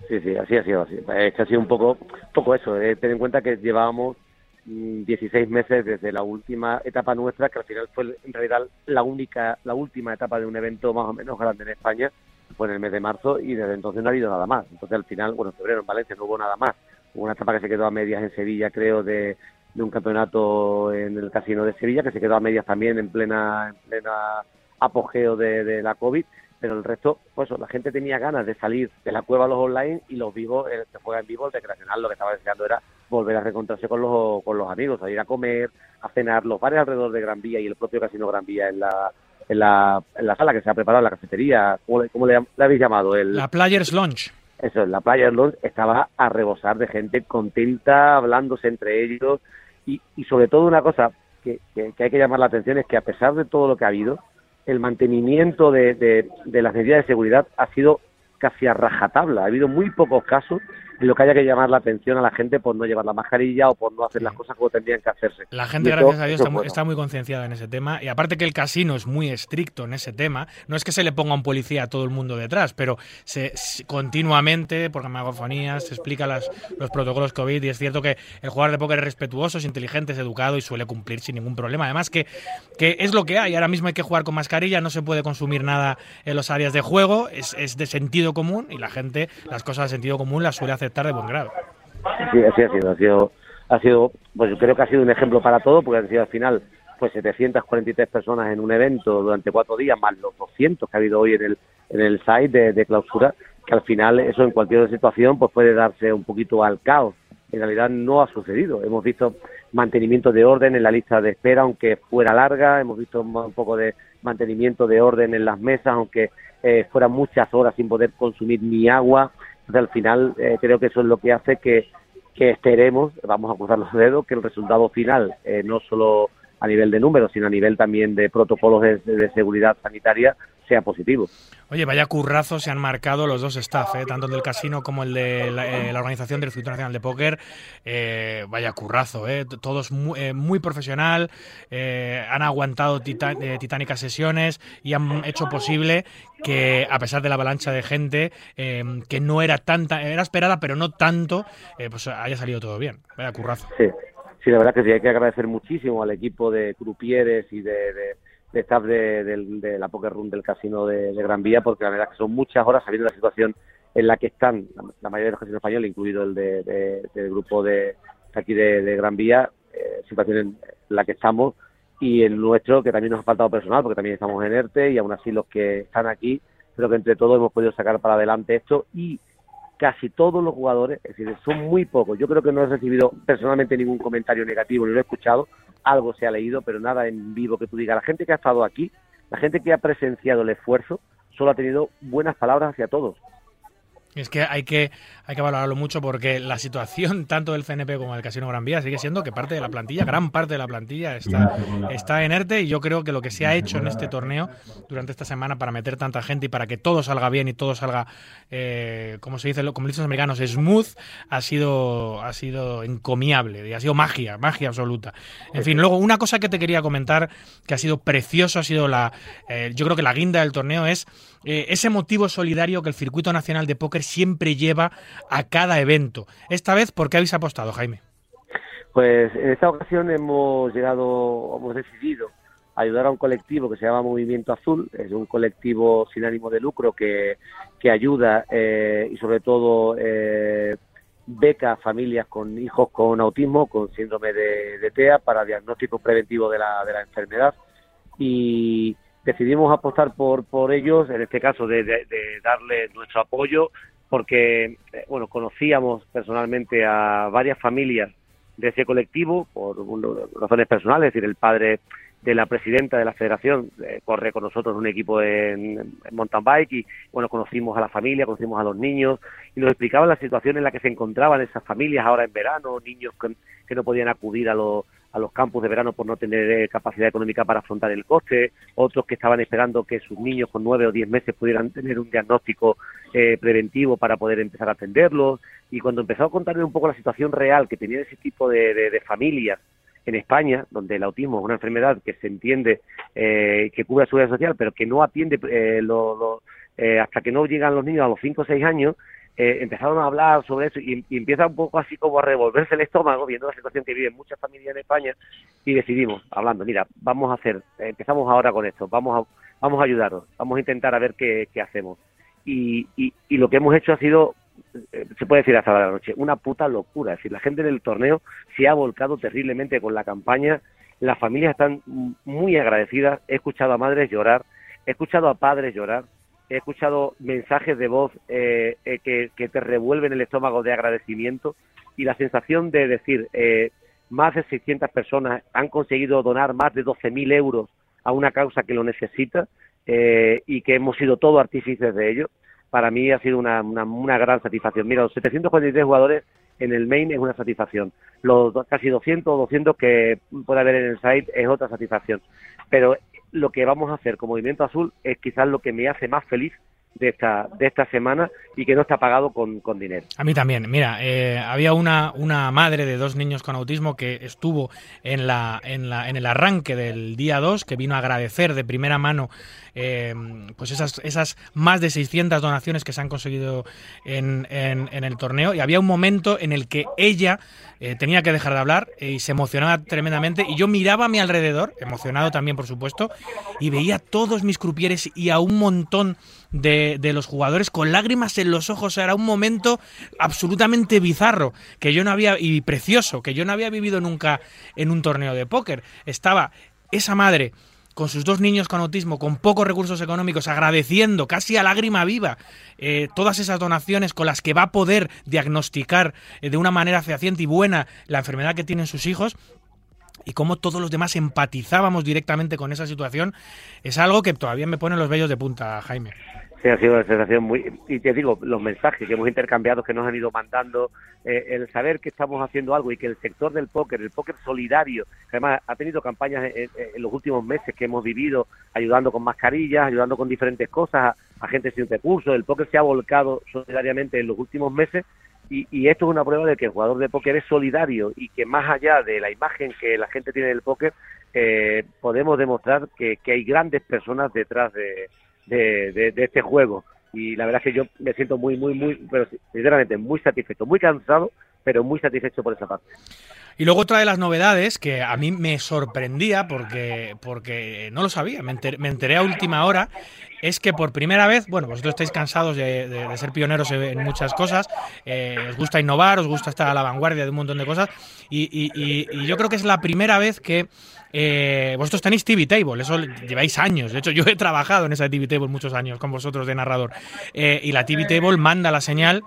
Sí, sí, así ha sido. Así. Ha sido un poco, poco eso. Eh. Ten en cuenta que llevábamos 16 mm, meses desde la última etapa nuestra, que al final fue en realidad la única, la última etapa de un evento más o menos grande en España, fue en el mes de marzo y desde entonces no ha habido nada más. Entonces al final, bueno, en febrero en Valencia no hubo nada más. Hubo una etapa que se quedó a medias en Sevilla, creo, de, de un campeonato en el casino de Sevilla, que se quedó a medias también en plena, en plena apogeo de la COVID pero el resto, pues la gente tenía ganas de salir de la cueva a los online y los vivos, el que juega en vivo, el recreacional, lo que estaba deseando era volver a reencontrarse con los, con los amigos, a ir a comer, a cenar, los bares alrededor de Gran Vía y el propio Casino Gran Vía en la, en la, en la sala que se ha preparado, la cafetería, ¿cómo, le, habéis llamado? El, la Players Lounge. Eso, la Players Lounge estaba a rebosar de gente contenta, hablándose entre ellos y, y sobre todo una cosa que, que hay que llamar la atención es que a pesar de todo lo que ha habido, el mantenimiento de, de, de las medidas de seguridad ha sido casi a rajatabla. Ha habido muy pocos casos lo que haya que llamar la atención a la gente por no llevar la mascarilla o por no hacer las cosas como tendrían que hacerse. La gente, gracias a Dios, está, muy, está, muy, concienciada en ese tema. Y aparte que el casino es muy estricto en ese tema, no es que se le ponga un policía a todo el mundo detrás, pero se, continuamente, por megafonías, se explica las, los protocolos COVID y es cierto que el jugador de póker es respetuoso, es inteligente, es educado y suele cumplir sin ningún problema. Además que, que es lo que hay. Ahora mismo hay que jugar con mascarilla, no se puede consumir nada en las áreas de juego, es, es de sentido común y la gente las cosas de sentido común las suele hacer de buen grado. Sí, así ha sido, ha sido, ha sido, pues yo creo que ha sido un ejemplo para todo, porque han sido al final pues 743 personas en un evento durante cuatro días, más los 200 que ha habido hoy en el, en el site de, de clausura, que al final eso en cualquier situación pues puede darse un poquito al caos. En realidad no ha sucedido. Hemos visto mantenimiento de orden en la lista de espera, aunque fuera larga. Hemos visto un poco de mantenimiento de orden en las mesas, aunque eh, fueran muchas horas sin poder consumir ni agua. Al final, eh, creo que eso es lo que hace que, que esperemos, vamos a cruzar los dedos, que el resultado final, eh, no solo a nivel de números, sino a nivel también de protocolos de, de seguridad sanitaria, sea positivo. Oye, vaya currazo se han marcado los dos staff, ¿eh? tanto el del casino como el de la, eh, la organización del Circuito Nacional de Póker. Eh, vaya currazo, ¿eh? todos muy, eh, muy profesional, eh, han aguantado titánicas sesiones y han hecho posible que, a pesar de la avalancha de gente, eh, que no era tanta, era esperada, pero no tanto, pues haya salido todo bien. Vaya currazo. Sí. Sí, la verdad que sí, hay que agradecer muchísimo al equipo de crupieres y de, de de staff de, de, de, la Poker Room del casino de, Gran Vía, porque la verdad que son muchas horas sabiendo la situación en la que están la, mayoría de los casinos españoles, incluido el de, del grupo de aquí de, Gran Vía, eh, situación en la que estamos, y el nuestro, que también nos ha faltado personal, porque también estamos en ERTE, y aún así los que están aquí, creo que entre todos hemos podido sacar para adelante esto, y casi todos los jugadores, es decir, son muy pocos. Yo creo que no he recibido personalmente ningún comentario negativo, ni lo he escuchado, algo se ha leído, pero nada en vivo que tú digas. La gente que ha estado aquí, la gente que ha presenciado el esfuerzo, solo ha tenido buenas palabras hacia todos. Es que hay que hay que valorarlo mucho porque la situación tanto del CNP como del Casino Gran Vía sigue siendo que parte de la plantilla, gran parte de la plantilla está, está inerte y yo creo que lo que se ha hecho en este torneo durante esta semana para meter tanta gente y para que todo salga bien y todo salga, eh, como se dice, como dicen los americanos, smooth, ha sido, ha sido encomiable y ha sido magia, magia absoluta. En fin, luego una cosa que te quería comentar que ha sido precioso, ha sido la, eh, yo creo que la guinda del torneo es eh, ese motivo solidario que el Circuito Nacional de Póker siempre lleva a cada evento. Esta vez, ¿por qué habéis apostado, Jaime? Pues en esta ocasión hemos llegado, hemos decidido ayudar a un colectivo que se llama Movimiento Azul, es un colectivo sin ánimo de lucro que, que ayuda eh, y sobre todo eh, beca a familias con hijos con autismo, con síndrome de, de TEA para diagnóstico preventivo de la, de la enfermedad y decidimos apostar por, por ellos, en este caso de, de, de darle nuestro apoyo porque eh, bueno conocíamos personalmente a varias familias de ese colectivo por razones personales, es decir, el padre de la presidenta de la federación, eh, corre con nosotros un equipo en, en, mountain bike y bueno, conocimos a la familia, conocimos a los niños y nos explicaban la situación en la que se encontraban esas familias ahora en verano, niños que, que no podían acudir a los a los campos de verano por no tener eh, capacidad económica para afrontar el coste, otros que estaban esperando que sus niños con nueve o diez meses pudieran tener un diagnóstico eh, preventivo para poder empezar a atenderlos. Y cuando empezó a contarme un poco la situación real que tenía ese tipo de, de, familias en España, donde el autismo es una enfermedad que se entiende eh, que cubre la seguridad social, pero que no atiende eh, eh, hasta que no llegan los niños a los cinco o seis años, eh, empezaron a hablar sobre eso y, empieza un poco así como a revolverse el estómago viendo la situación que viven muchas familias en España y decidimos, hablando, mira, vamos a hacer, eh, empezamos ahora con esto, vamos a, vamos a ayudaros, vamos a intentar a ver qué, qué hacemos. Y, y, y lo que hemos hecho ha sido eh, se puede decir hasta la noche, una puta locura. Es decir, la gente del torneo se ha volcado terriblemente con la campaña, las familias están muy agradecidas, he escuchado a madres llorar, he escuchado a padres llorar, he escuchado mensajes de voz eh, eh, que, te revuelven el estómago de agradecimiento y la sensación de decir, eh, más de 600 personas han conseguido donar más de 12.000 euros a una causa que lo necesita eh, y que hemos sido todos artífices de ello, para mí ha sido una, una, una gran satisfacción. Mira, los 743 jugadores en el main es una satisfacción. Los casi 200 o 200 que puede haber en el site es otra satisfacción. Pero lo que vamos a hacer como Movimiento Azul es quizás lo que me hace más feliz de esta, de esta semana y que no está pagado con, con dinero. A mí también. Mira, eh, había una, una madre de dos niños con autismo que estuvo en, la, en, la, en el arranque del día 2, que vino a agradecer de primera mano eh, pues esas, esas más de 600 donaciones que se han conseguido en, en, el torneo. Y había un momento en el que ella eh, tenía que dejar de hablar y se emocionaba tremendamente. Y yo miraba a mi alrededor, emocionado también, por supuesto, y veía todos mis crupieres y a un montón de, los jugadores con lágrimas en los ojos. Era un momento absolutamente bizarro que yo no había y precioso que yo no había vivido nunca en un torneo de póker. Estaba esa madre con sus dos niños con autismo, con pocos recursos económicos, agradeciendo casi a lágrima viva eh, todas esas donaciones con las que va a poder diagnosticar eh, de una manera fehaciente y buena la enfermedad que tienen sus hijos, y cómo todos los demás empatizábamos directamente con esa situación, es algo que todavía me pone los vellos de punta, Jaime. Ha sido una sensación muy... Y te digo, los mensajes que hemos intercambiado, que nos han ido mandando, eh, el saber que estamos haciendo algo y que el sector del póker, el póker solidario, además ha tenido campañas en, los últimos meses que hemos vivido, ayudando con mascarillas, ayudando con diferentes cosas a, gente sin recursos, el póker se ha volcado solidariamente en los últimos meses y, esto es una prueba de que el jugador de póker es solidario y que más allá de la imagen que la gente tiene del póker, eh, podemos demostrar que hay grandes personas detrás de de, este juego. Y la verdad es que yo me siento muy, muy, muy, pero sinceramente muy satisfecho, muy cansado, pero muy satisfecho por esa parte. Y luego otra de las novedades que a mí me sorprendía porque, porque no lo sabía, me enteré, me enteré a última hora, es que por primera vez, bueno, vosotros estáis cansados de, ser pioneros en muchas cosas, eh, os gusta innovar, os gusta estar a la vanguardia de un montón de cosas, y, y, y yo creo que es la primera vez que eh, vosotros tenéis TV Table, eso lleváis años. De hecho, yo he trabajado en esa TV Table muchos años con vosotros de narrador. Eh, y la TV Table manda la señal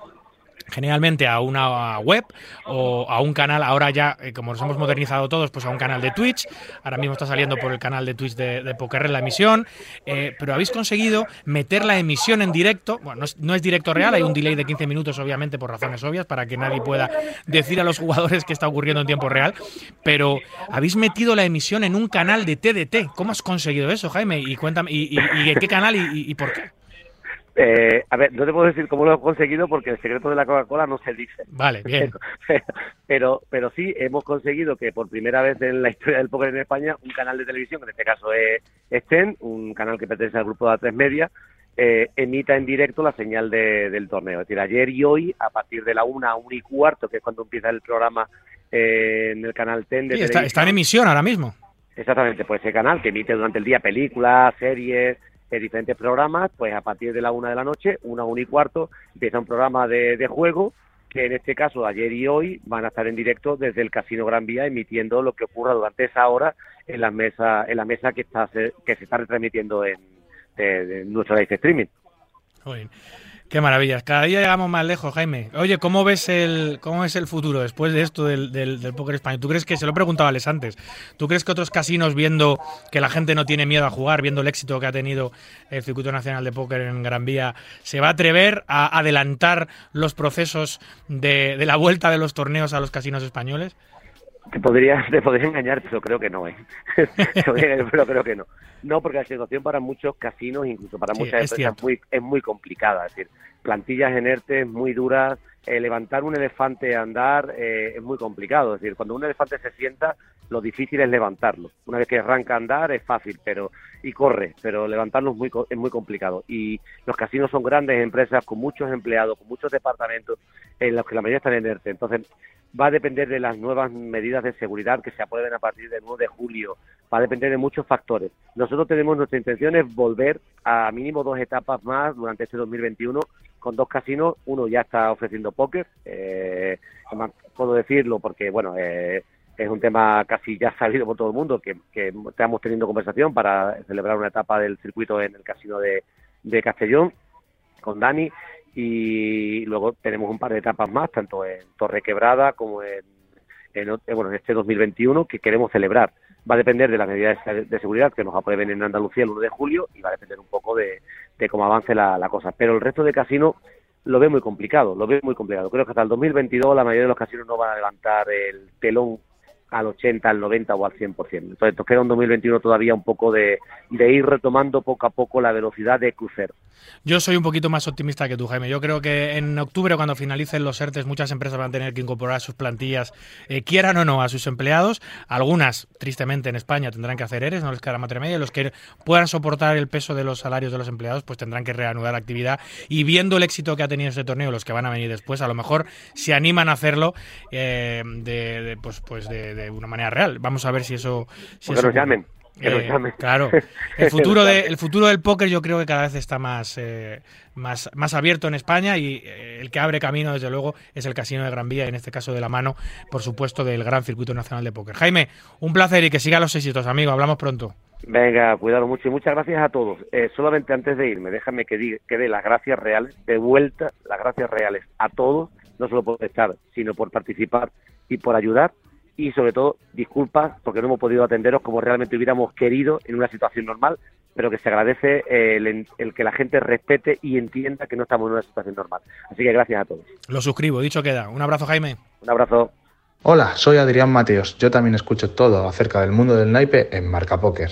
generalmente a una web o a un canal, ahora ya, eh, como nos hemos modernizado todos, pues a un canal de Twitch, ahora mismo está saliendo por el canal de Twitch de, de la emisión, eh, pero habéis conseguido meter la emisión en directo, bueno, no es, directo real, hay un delay de 15 minutos obviamente por razones obvias, para que nadie pueda decir a los jugadores que está ocurriendo en tiempo real, pero habéis metido la emisión en un canal de TDT, ¿cómo has conseguido eso, Jaime? Y cuéntame, ¿y, y, qué canal y por qué? Eh, a ver, no te puedo decir cómo lo he conseguido porque el secreto de la Coca-Cola no se dice. Vale, bien. Pero, pero, pero, sí hemos conseguido que por primera vez en la historia del póker en España un canal de televisión, que en este caso es Esten, un canal que pertenece al grupo de A3 Media, eh, emita en directo la señal de, del torneo. Es decir, ayer y hoy, a partir de la una a una y cuarto, que es cuando empieza el programa eh, en el canal TEN de sí, está, está en emisión ahora mismo. Exactamente, pues ese canal que emite durante el día películas, series, de diferentes programas, pues a partir de la una de la noche, una, una y cuarto, empieza un programa de, de, juego que en este caso ayer y hoy van a estar en directo desde el Casino Gran Vía emitiendo lo que ocurra durante esa hora en la mesa en la mesa que está que se está retransmitiendo en, de nuestro live streaming. Bien. Qué maravillas. Cada día llegamos más lejos, Jaime. Oye, ¿cómo ves el, cómo es el futuro después de esto del, del, póker español? ¿Tú crees que, se lo he preguntado a antes, ¿tú crees que otros casinos viendo que la gente no tiene miedo a jugar, viendo el éxito que ha tenido el Circuito Nacional de Póker en Gran Vía, se va a atrever a adelantar los procesos de, de la vuelta de los torneos a los casinos españoles? Te podría, te podría engañar, pero creo que no, ¿eh? pero creo que no. No, porque la situación para muchos casinos, incluso para Sí, muchas es empresas, muy, es muy complicada. Es decir, plantillas inertes, muy duras. eh, levantar un elefante a andar eh, es muy complicado. Es decir, cuando un elefante se sienta, lo difícil es levantarlo. Una vez que arranca a andar es fácil, pero y corre, pero levantarlo es muy, es muy complicado. Y los casinos son grandes empresas con muchos empleados, con muchos departamentos, en los que la mayoría están inertes. Entonces, va a depender de las nuevas medidas de seguridad que se aprueben a partir del 9 de julio. Va a depender de muchos factores. Nosotros tenemos nuestra intención es volver a mínimo dos etapas más durante este 2021 con dos casinos. Uno ya está ofreciendo póker, eh, puedo decirlo porque, bueno, eh, es un tema casi ya salido por todo el mundo, que, estamos teniendo conversación para celebrar una etapa del circuito en el casino de Castellón con Dani y luego tenemos un par de etapas más, tanto en Torre Quebrada como en, eh, bueno, en este 2021 que queremos celebrar. Va a depender de las medidas de seguridad que nos aprueben en Andalucía el 1 de julio y va a depender un poco de, de cómo avance la, la cosa. Pero el resto de casinos lo ve muy complicado, lo ve muy complicado. Creo que hasta el 2022 la mayoría de los casinos no van a levantar el telón al 80, al 90 o al 100%. Entonces nos queda un 2021 todavía un poco de, ir retomando poco a poco la velocidad de crucero. Yo soy un poquito más optimista que tú, Jaime. Yo creo que en octubre, cuando finalicen los ERTES, muchas empresas van a tener que incorporar a sus plantillas, eh, quieran o no, a sus empleados. Algunas, tristemente, en España tendrán que hacer ERES, no les quedará más remedio. Los que puedan soportar el peso de los salarios de los empleados, pues tendrán que reanudar la actividad. Y viendo el éxito que ha tenido este torneo, los que van a venir después, a lo mejor se animan a hacerlo eh, de, pues, pues de una manera real. Vamos a ver si eso. Si eso nos ocurre. llamen. Eh, llamen. Claro. El futuro, de, el futuro del póker yo creo que cada vez está más, eh, más, más abierto en España y eh, el que abre camino, desde luego, es el Casino de Gran Vía, y en este caso de la mano, por supuesto, del Gran Circuito Nacional de Póker. Jaime, un placer y que siga los éxitos, amigo. Hablamos pronto. Venga, cuidado mucho y muchas gracias a todos. Eh, solamente antes de irme, déjame que, diga, que dé las gracias reales, de vuelta, las gracias reales a todos, no solo por estar, sino por participar y por ayudar. Y sobre todo, disculpas porque no hemos podido atenderos como realmente hubiéramos querido en una situación normal, pero que se agradece eh, el, el que la gente respete y entienda que no estamos en una situación normal. Así que gracias a todos. Lo suscribo, dicho queda. Un abrazo, Jaime. Un abrazo. Hola, soy Adrián Mateos. Yo también escucho todo acerca del mundo del naipe en Marca Póker.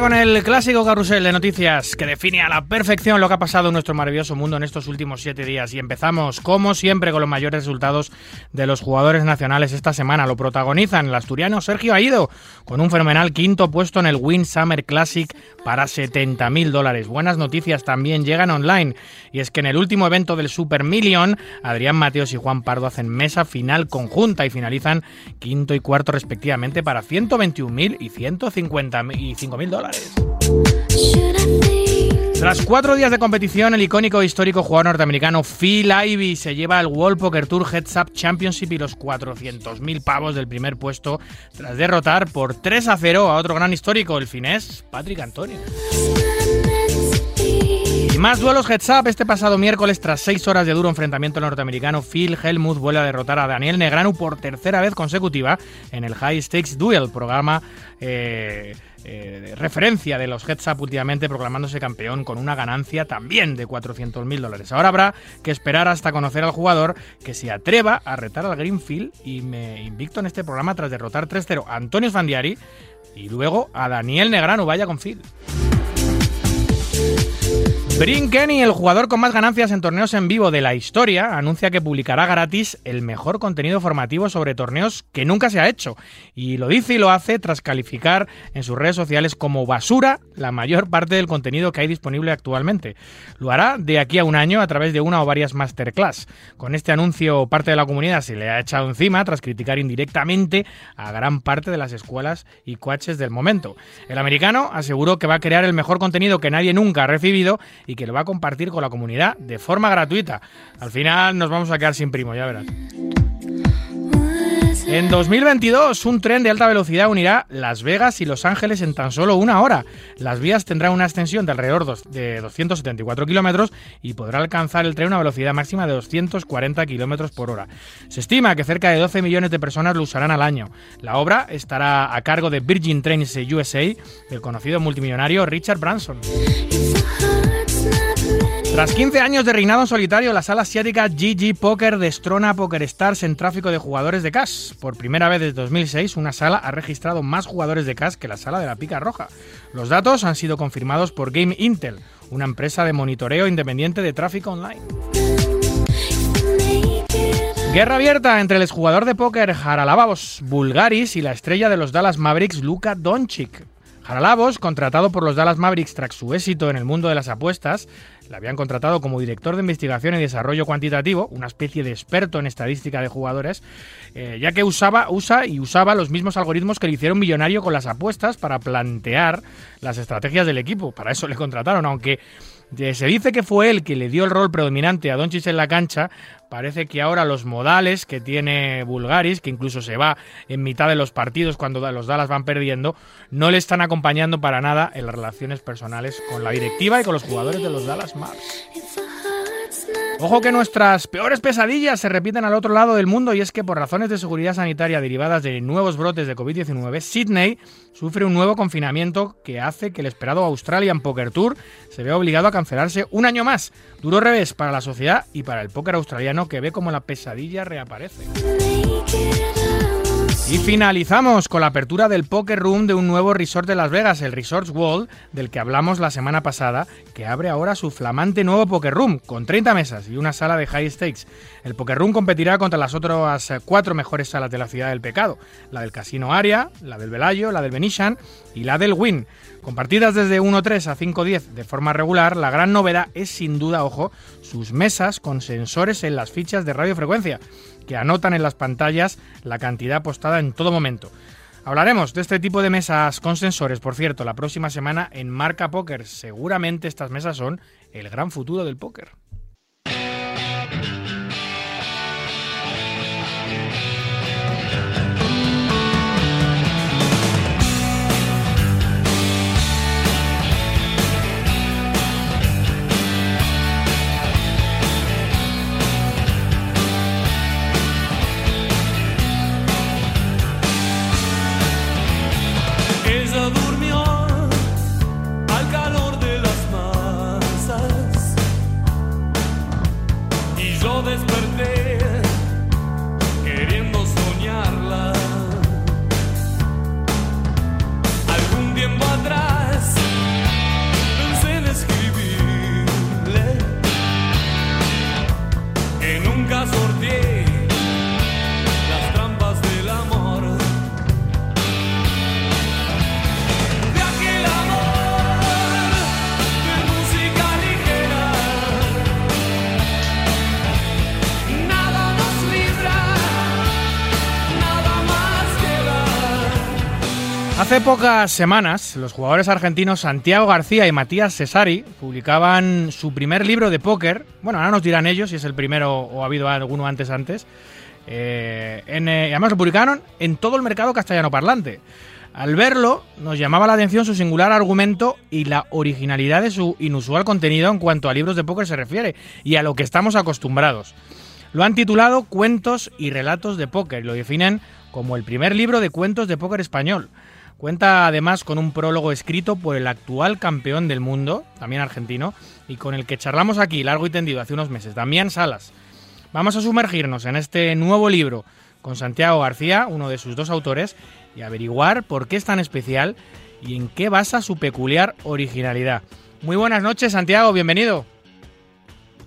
Con el clásico carrusel de noticias que define a la perfección lo que ha pasado en nuestro maravilloso mundo en estos últimos siete días. Y empezamos, como siempre, con los mayores resultados de los jugadores nacionales esta semana. Lo protagonizan el asturiano Sergio Aido, con un fenomenal quinto puesto en el Win Summer Classic para 70.000 dólares. Buenas noticias también llegan online. Y es que en el último evento del Super Million, Adrián Mateos y Juan Pardo hacen mesa final conjunta y finalizan quinto y cuarto respectivamente para 121.000 y 155.000 mil dólares. Tras cuatro días de competición, el icónico e histórico jugador norteamericano Phil Ivey se lleva el World Poker Tour Heads Up Championship y los 400.000 pavos del primer puesto tras derrotar por 3 a 0 a otro gran histórico, el finés Patrick Antonio. Más duelos heads up. Este pasado miércoles, tras seis horas de duro enfrentamiento norteamericano, Phil Helmuth vuelve a derrotar a Daniel Negranu por tercera vez consecutiva en el High Stakes Duel, programa eh, eh, referencia de los Heads Up últimamente proclamándose campeón con una ganancia también de 400.000 dólares. Ahora habrá que esperar hasta conocer al jugador que se atreva a retar al Greenfield y me invicto en este programa tras derrotar 3-0 a Antonio Sfandiari y luego a Daniel Negrano. Vaya con Phil. Brin Kenny, el jugador con más ganancias en torneos en vivo de la historia, anuncia que publicará gratis el mejor contenido formativo sobre torneos que nunca se ha hecho. Y lo dice y lo hace tras calificar en sus redes sociales como basura la mayor parte del contenido que hay disponible actualmente. Lo hará de aquí a un año a través de una o varias masterclass. Con este anuncio, parte de la comunidad se le ha echado encima tras criticar indirectamente a gran parte de las escuelas y coaches del momento. El americano aseguró que va a crear el mejor contenido que nadie nunca ha recibido y que lo va a compartir con la comunidad de forma gratuita. Al final nos vamos a quedar sin primo, ya verás. En 2022, un tren de alta velocidad unirá Las Vegas y Los Ángeles en tan solo una hora. Las vías tendrán una extensión de alrededor de 274 kilómetros y podrá alcanzar el tren una velocidad máxima de 240 kilómetros por hora. Se estima que cerca de 12 millones de personas lo usarán al año. La obra estará a cargo de Virgin Trains USA, del conocido multimillonario Richard Branson. Tras 15 años de reinado en solitario, la sala asiática GG Poker destrona a PokerStars en tráfico de jugadores de cash. Por primera vez desde 2006, una sala ha registrado más jugadores de cash que la sala de la pica roja. Los datos han sido confirmados por Game Intel, una empresa de monitoreo independiente de tráfico online. Guerra abierta entre el exjugador de póker Haralabos Bulgaris y la estrella de los Dallas Mavericks Luka Doncic. Haralabos, contratado por los Dallas Mavericks tras su éxito en el mundo de las apuestas, le habían contratado como director de investigación y desarrollo cuantitativo, una especie de experto en estadística de jugadores, eh, ya que usaba, usa y usaba los mismos algoritmos que le hicieron millonario con las apuestas para plantear las estrategias del equipo. Para eso le contrataron, aunque se dice que fue él que le dio el rol predominante a Doncic en la cancha. Parece que ahora los modales que tiene Bulgaris, que incluso se va en mitad de los partidos cuando los Dallas van perdiendo, no le están acompañando para nada en las relaciones personales con la directiva y con los jugadores de los Dallas Mavericks. Ojo que nuestras peores pesadillas se repiten al otro lado del mundo y es que por razones de seguridad sanitaria derivadas de nuevos brotes de COVID-19, Sydney sufre un nuevo confinamiento que hace que el esperado Australian Poker Tour se vea obligado a cancelarse un año más. Duro revés para la sociedad y para el póker australiano que ve como la pesadilla reaparece. Y finalizamos con la apertura del Poker Room de un nuevo resort de Las Vegas, el Resorts World, del que hablamos la semana pasada, que abre ahora su flamante nuevo Poker Room, con 30 mesas y una sala de high stakes. El Poker Room competirá contra las otras cuatro mejores salas de la Ciudad del Pecado, la del Casino Aria, la del Velayo, la del Venetian y la del Win. Compartidas desde 1.3 a 5.10 de forma regular, la gran novedad es sin duda, ojo, sus mesas con sensores en las fichas de radiofrecuencia que anotan en las pantallas la cantidad apostada en todo momento. Hablaremos de este tipo de mesas con sensores, por cierto, la próxima semana en Marca Póker. Seguramente estas mesas son el gran futuro del póker. Hace pocas semanas, los jugadores argentinos Santiago García y Matías Cesari publicaban su primer libro de póker. Bueno, ahora nos dirán ellos si es el primero o ha habido alguno antes antes. Eh, eh, además lo publicaron en todo el mercado castellano parlante. Al verlo, nos llamaba la atención su singular argumento y la originalidad de su inusual contenido en cuanto a libros de póker se refiere y a lo que estamos acostumbrados. Lo han titulado Cuentos y Relatos de Póker y lo definen como el primer libro de cuentos de póker español. Cuenta además con un prólogo escrito por el actual campeón del mundo, también argentino, y con el que charlamos aquí largo y tendido hace unos meses, Damián Salas. Vamos a sumergirnos en este nuevo libro con Santiago García, uno de sus dos autores, y averiguar por qué es tan especial y en qué basa su peculiar originalidad. Muy buenas noches, Santiago, bienvenido.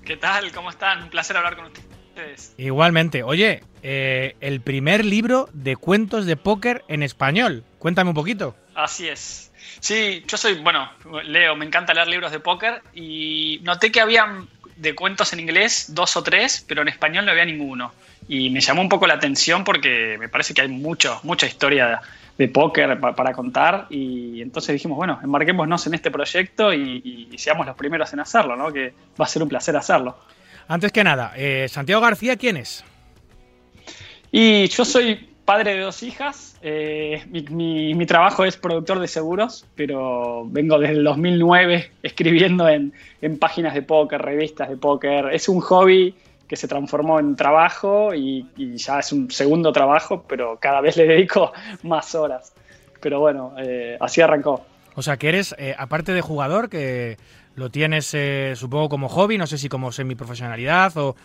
¿Qué tal? ¿Cómo están? Un placer hablar con ustedes. Igualmente. Oye, eh, el primer libro de cuentos de póker en español. Cuéntame un poquito. Así es. Sí, yo soy, bueno, leo, me encanta leer libros de póker y noté que había de cuentos en inglés dos o tres, pero en español no había ninguno. Y me llamó un poco la atención porque me parece que hay mucho, mucha historia de, póker para contar y entonces dijimos, bueno, embarquémonos en este proyecto y, seamos los primeros en hacerlo, ¿no? Que va a ser un placer hacerlo. Antes que nada, eh, Santiago García, ¿quién es? Y yo soy padre de dos hijas. Eh, mi, trabajo es productor de seguros, pero vengo desde el 2009 escribiendo en, páginas de póker, revistas de póker. Es un hobby que se transformó en trabajo y, ya es un segundo trabajo, pero cada vez le dedico más horas. Pero bueno, eh, así arrancó. O sea, que eres, eh, aparte de jugador, que lo tienes, supongo, como hobby, no sé si como semiprofesionalidad o,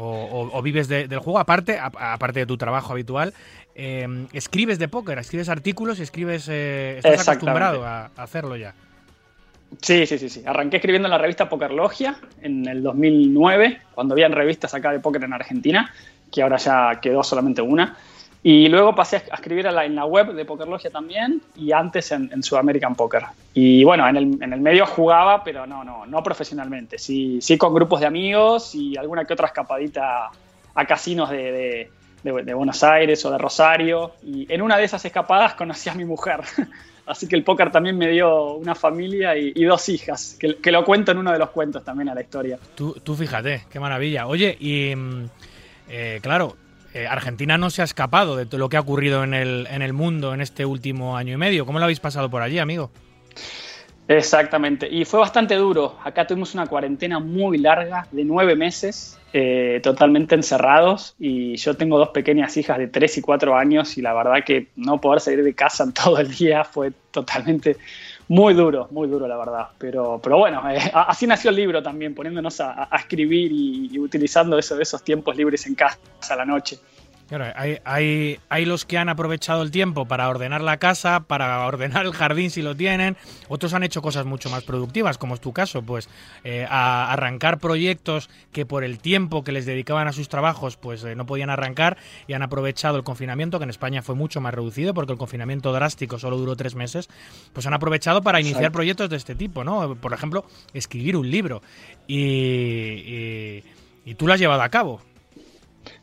o, vives del juego, aparte, aparte de tu trabajo habitual, Em, escribes de póker, escribes artículos y escribes. Eh, estás acostumbrado a, hacerlo ya. Sí, sí, sí, sí. Arranqué escribiendo en la revista Poker Logia en el 2009, cuando habían revistas acá de póker en Argentina, que ahora ya quedó solamente una. Y luego pasé a escribir en la web de Poker Logia también y antes en, en Sudamerican Poker. Y bueno, en el, en el, medio jugaba, pero no, no, no profesionalmente. Sí, sí con grupos de amigos y alguna que otra escapadita a casinos de, de, Buenos Aires o de Rosario. Y en una de esas escapadas conocí a mi mujer. Así que el póker también me dio una familia y, dos hijas, que, lo cuento en uno de los cuentos también a la historia. Tú, tú fíjate, qué maravilla. Oye, y mm, eh, claro, eh, Argentina no se ha escapado de todo lo que ha ocurrido en el, en el mundo en este último año y medio. ¿Cómo lo habéis pasado por allí, amigo? Exactamente, y fue bastante duro. Acá tuvimos una cuarentena muy larga de nueve meses, eh, totalmente encerrados, y yo tengo dos pequeñas hijas de tres y cuatro años, y la verdad que no poder salir de casa todo el día fue totalmente muy duro, muy duro la verdad. Pero, pero bueno, eh, así nació el libro también, poniéndonos a, escribir y, utilizando esos tiempos libres en casa a la noche. Claro, hay, hay, hay, los que han aprovechado el tiempo para ordenar la casa, para ordenar el jardín si lo tienen. Otros han hecho cosas mucho más productivas, como es tu caso, pues eh, a arrancar proyectos que por el tiempo que les dedicaban a sus trabajos, pues eh, no podían arrancar y han aprovechado el confinamiento, que en España fue mucho más reducido porque el confinamiento drástico solo duró tres meses, pues han aprovechado para iniciar proyectos de este tipo, ¿no? Por ejemplo, escribir un libro. Y, y, y tú lo has llevado a cabo.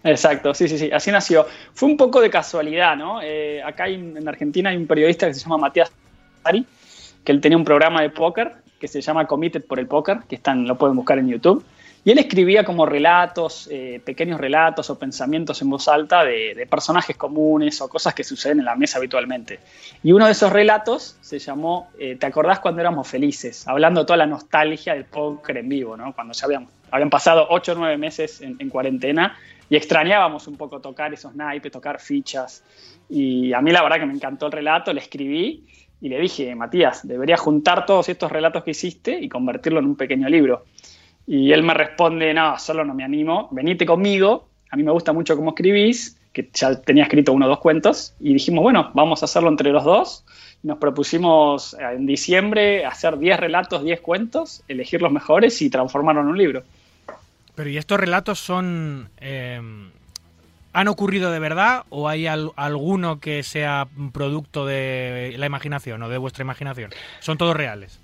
Exacto, sí, sí, sí, así nació. Fue un poco de casualidad, ¿no? Eh, acá en Argentina hay un periodista que se llama Matías Ari, que él tenía un programa de póker que se llama Committed por el Póker, que están, lo pueden buscar en YouTube. Y él escribía como relatos, eh, pequeños relatos o pensamientos en voz alta de, personajes comunes o cosas que suceden en la mesa habitualmente. Y uno de esos relatos se llamó eh, ¿Te acordás cuando éramos felices? Hablando de toda la nostalgia del póker en vivo, ¿no? Cuando ya habían, pasado 8 o 9 meses en cuarentena y extrañábamos un poco tocar esos naipes, tocar fichas. Y a mí la verdad que me encantó el relato, le escribí y le dije, Matías, deberías juntar todos estos relatos que hiciste y convertirlo en un pequeño libro. Y él me responde, no, solo no me animo, venite conmigo, a mí me gusta mucho cómo escribís, que ya tenía escrito uno o dos cuentos, y dijimos, bueno, vamos a hacerlo entre los dos. Nos propusimos en diciembre hacer 10 relatos, 10 cuentos, elegir los mejores y transformarlo en un libro. Pero ¿y estos relatos son... Eh, ¿Han ocurrido de verdad o hay alguno que sea producto de la imaginación o de vuestra imaginación? ¿Son todos reales?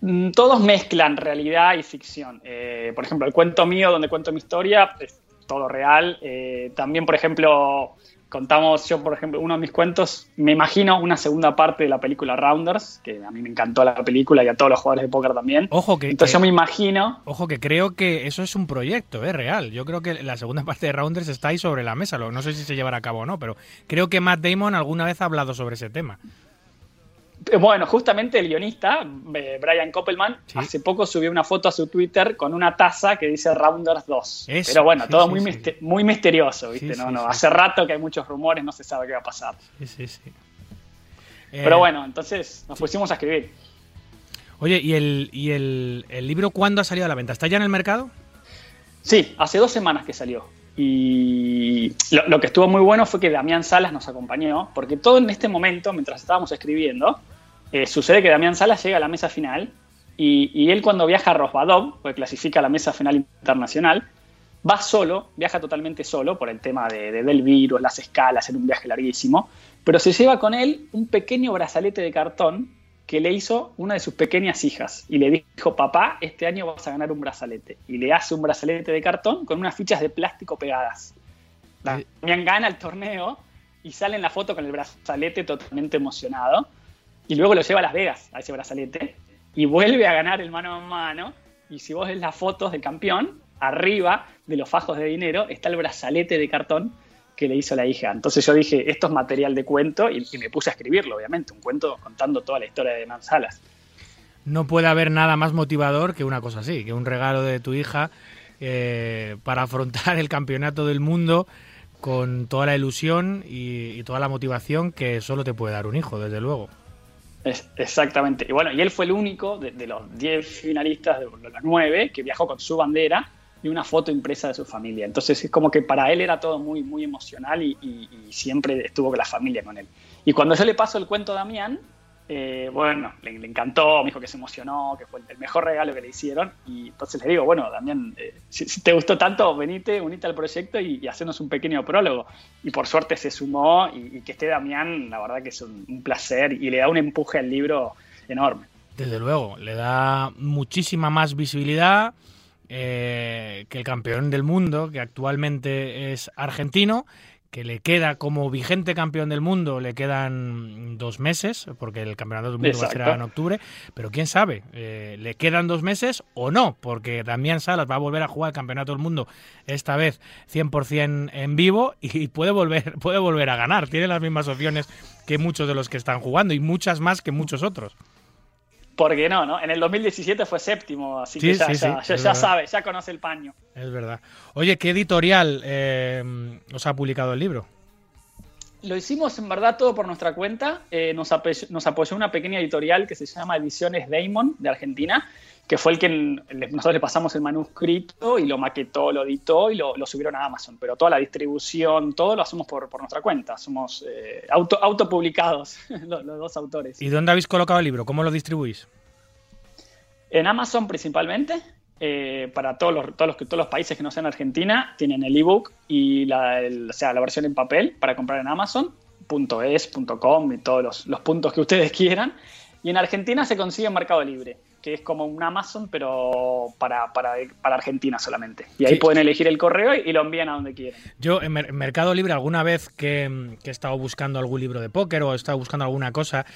Mm, todos mezclan realidad y ficción. Eh, por ejemplo, el cuento mío donde cuento mi historia es todo real. Eh, también, por ejemplo, contamos, yo por ejemplo, uno de mis cuentos, me imagino una segunda parte de la película Rounders, que a mí me encantó la película y a todos los jugadores de póker también. Ojo que, Entonces yo me imagino, ojo que creo que eso es un proyecto, es real. Yo creo que la segunda parte de Rounders está ahí sobre la mesa. No sé si se llevará a cabo o no, pero creo que Matt Damon alguna vez ha hablado sobre ese tema. Eh, bueno, justamente el guionista, eh, Brian Koppelman, Sí. hace poco subió una foto a su Twitter con una taza que dice Rounders 2. Eso, Pero bueno, sí, todo sí, muy, mister- muy misterioso, ¿viste? No, no, hace rato que hay muchos rumores, no se sabe qué va a pasar. Sí, sí, sí. Eh, Pero bueno, entonces nos pusimos a escribir. Oye, ¿y, el, y el, el libro cuándo ha salido a la venta? ¿Está ya en el mercado? Sí, hace dos semanas que salió. Y lo, que estuvo muy bueno fue que Damián Salas nos acompañó, porque todo en este momento, mientras estábamos escribiendo, eh, sucede que Damián Salas llega a la mesa final y, él cuando viaja a Rosbadov, pues clasifica a la mesa final internacional, va solo, viaja totalmente solo por el tema de, de- del virus, las escalas, en un viaje larguísimo, pero se lleva con él un pequeño brazalete de cartón que le hizo una de sus pequeñas hijas y le dijo, papá, este año vas a ganar un brazalete. Y le hace un brazalete de cartón con unas fichas de plástico pegadas. Eh. Damián gana el torneo y sale en la foto con el brazalete totalmente emocionado. Y luego lo lleva a Las Vegas, a ese brazalete, y vuelve a ganar el mano a mano. Y si vos ves las fotos del campeón, arriba de los fajos de dinero está el brazalete de cartón que le hizo la hija. Entonces yo dije, esto es material de cuento, y, y me puse a escribirlo, obviamente, un cuento contando toda la historia de Manzalas. No puede haber nada más motivador que una cosa así, que un regalo de tu hija eh, para afrontar el campeonato del mundo con toda la ilusión y, y toda la motivación que solo te puede dar un hijo, desde luego. Es- exactamente. Y bueno, y él fue el único de, de los 10 finalistas, de los 9, que viajó con su bandera y una foto impresa de su familia. Entonces es como que para él era todo muy, muy emocional y, y- y siempre estuvo con la familia con él. Y cuando yo le paso el cuento a Damián, eh, bueno, le, le encantó, me dijo que se emocionó, que fue el mejor regalo que le hicieron. Y entonces le digo, bueno, Damián, eh, si, si te gustó tanto, venite, unite al proyecto y, y hacernos un pequeño prólogo. Y por suerte se sumó y, y que esté Damián, la verdad que es un, un placer y le da un empuje al libro enorme. Desde luego, le da muchísima más visibilidad eh, que el campeón del mundo, que actualmente es argentino, que le queda como vigente campeón del mundo, le quedan dos meses, porque el campeonato del mundo va a ser en octubre, pero quién sabe, eh, le quedan dos meses o no, porque Damián Salas va a volver a jugar el campeonato del mundo, esta vez 100% en vivo, y puede volver, puede volver a ganar, tiene las mismas opciones que muchos de los que están jugando, y muchas más que muchos otros. Porque no, ¿no? En el 2017 fue séptimo, así Sí, que ya, sí, ya, sí, ya- es ya verdad. sabe, ya conoce el paño. Es verdad. Oye, ¿qué editorial eh, os ha publicado el libro? Lo hicimos en verdad todo por nuestra cuenta. Eh, nos, apoyó, nos apoyó una pequeña editorial que se llama Ediciones Damon de Argentina, que fue el que nosotros le pasamos el manuscrito y lo maquetó, lo editó y lo, lo subieron a Amazon. Pero toda la distribución, todo lo hacemos por, por nuestra cuenta. Somos eh, auto, autopublicados, los, los dos autores. ¿Y dónde habéis colocado el libro? ¿Cómo lo distribuís? En Amazon principalmente, eh, para todos los, todos, los, todos los países que no sean Argentina, tienen el ebook y la, el- o sea, la versión en papel para comprar en Amazon, .es, .com y todos los, los puntos que ustedes quieran. Y en Argentina se consigue en Mercado Libre, que es como un Amazon, pero para, para, para Argentina solamente. Y ahí Sí. pueden elegir el correo y, y lo envían a donde quieran. Yo en, Mer- en Mercado Libre alguna vez que, que he estado buscando algún libro de póker o he estado buscando alguna cosa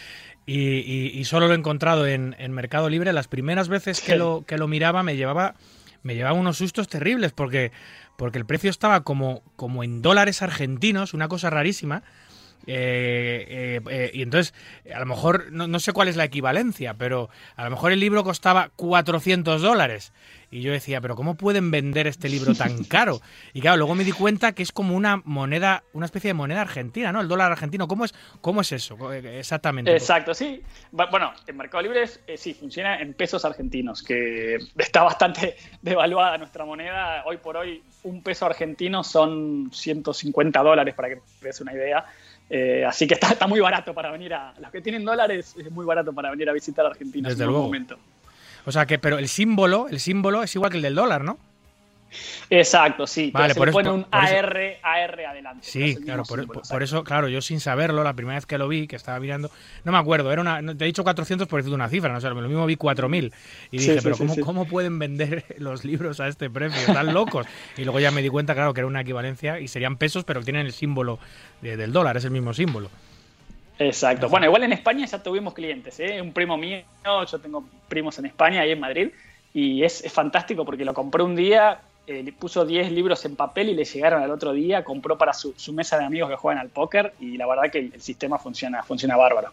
y, y- y solo lo he encontrado en, en Mercado Libre, las primeras veces que Sí. lo, que lo miraba me llevaba, me llevaba unos sustos terribles porque, porque el precio estaba como, como en dólares argentinos, una cosa rarísima. Eh, eh, eh, y entonces, a lo mejor, no, no sé cuál es la equivalencia, pero a lo mejor el libro costaba 400 dólares. Y yo decía, pero ¿cómo pueden vender este libro tan caro? Y claro, luego me di cuenta que es como una moneda, una especie de moneda argentina, ¿no? El dólar argentino. ¿Cómo es, cómo es eso? Eh, Exactamente. Exacto, sí. Bu- Bueno, en Mercado Libre es- sí, funciona en pesos argentinos, que está bastante devaluada nuestra moneda. Hoy por hoy, un peso argentino son 150 dólares, para que te des una idea. Eh, así que está, está muy barato para venir a. Los que tienen dólares es muy barato para venir a visitar Argentina Desde en luego. momento. O sea que, pero el símbolo, el símbolo es igual que el del dólar, ¿no? Exacto, sí. Vale, por le eso- pone un por eso- AR, AR adelante. Sí, claro, por, por- eso, claro, yo sin saberlo, la primera vez que lo vi, que estaba mirando, no me acuerdo, era una, te he dicho 400 por decirte una cifra, no sé, lo mismo vi 4000 y Sí, dije, sí, pero sí, ¿cómo, sí. ¿cómo pueden vender los libros a este precio? Están locos. Y luego ya me di cuenta, claro, que era una equivalencia y serían pesos, pero tienen el símbolo de- del dólar, es el mismo símbolo. Exacto. Bueno, igual en España ya tuvimos clientes, ¿eh? Un primo mío, yo tengo primos en España, ahí en Madrid, y es, es fantástico porque lo compró un día, eh, le puso 10 libros en papel y le llegaron al otro día, compró para su, su mesa de amigos que juegan al póker y la verdad que el, el sistema funciona, funciona bárbaro.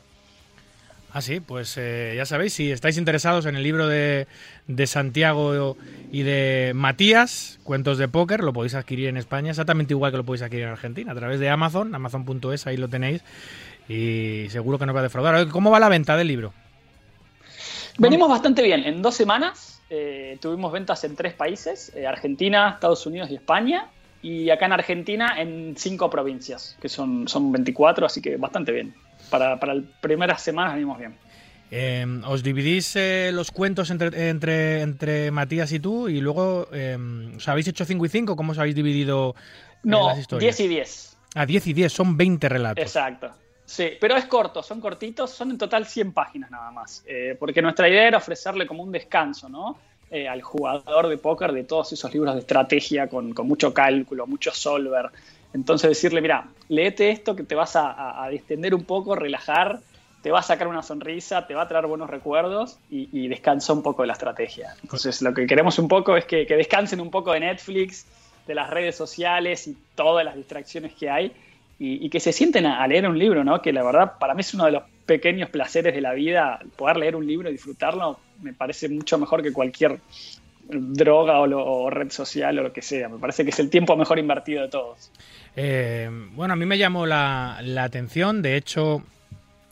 Ah, sí, pues eh, ya sabéis, si estáis interesados en el libro de, de Santiago y de Matías, Cuentos de Póker, lo podéis adquirir en España, exactamente igual que lo podéis adquirir en Argentina, a través de Amazon, amazon.es, ahí lo tenéis, y seguro que no va a defraudar. ¿Cómo va la venta del libro? Venimos bastante bien. En dos semanas eh, tuvimos ventas en tres países, eh, Argentina, Estados Unidos y España. Y acá en Argentina en cinco provincias, que son, son 24, así que bastante bien. Para, para las primeras semanas venimos bien. Eh, ¿Os dividís eh, los cuentos entre, entre, entre Matías y tú? Y luego, eh, ¿os habéis hecho 5 y 5? ¿Cómo os habéis dividido eh, No, las historias? 10 y 10. Ah, 10 y 10, son 20 relatos. Exacto. Sí, pero es corto, son cortitos, son en total 100 páginas nada más. Eh, porque nuestra idea era ofrecerle como un descanso, ¿no? Eh, al jugador de póker de todos esos libros de estrategia con, mucho cálculo, mucho solver. Entonces decirle, mira, léete esto que te vas a, distender un poco, relajar, te va a sacar una sonrisa, te va a traer buenos recuerdos y, descansa un poco de la estrategia. Entonces lo que queremos un poco es que descansen un poco de Netflix, de las redes sociales y todas las distracciones que hay y, y que se sienten a, leer un libro, ¿no? Que la verdad para mí es uno de los pequeños placeres de la vida, poder leer un libro y disfrutarlo, me parece mucho mejor que cualquier droga o, lo- red social o lo que sea. Me parece que es el tiempo mejor invertido de todos. Eh, bueno, a mí me llamó la, la atención, de hecho,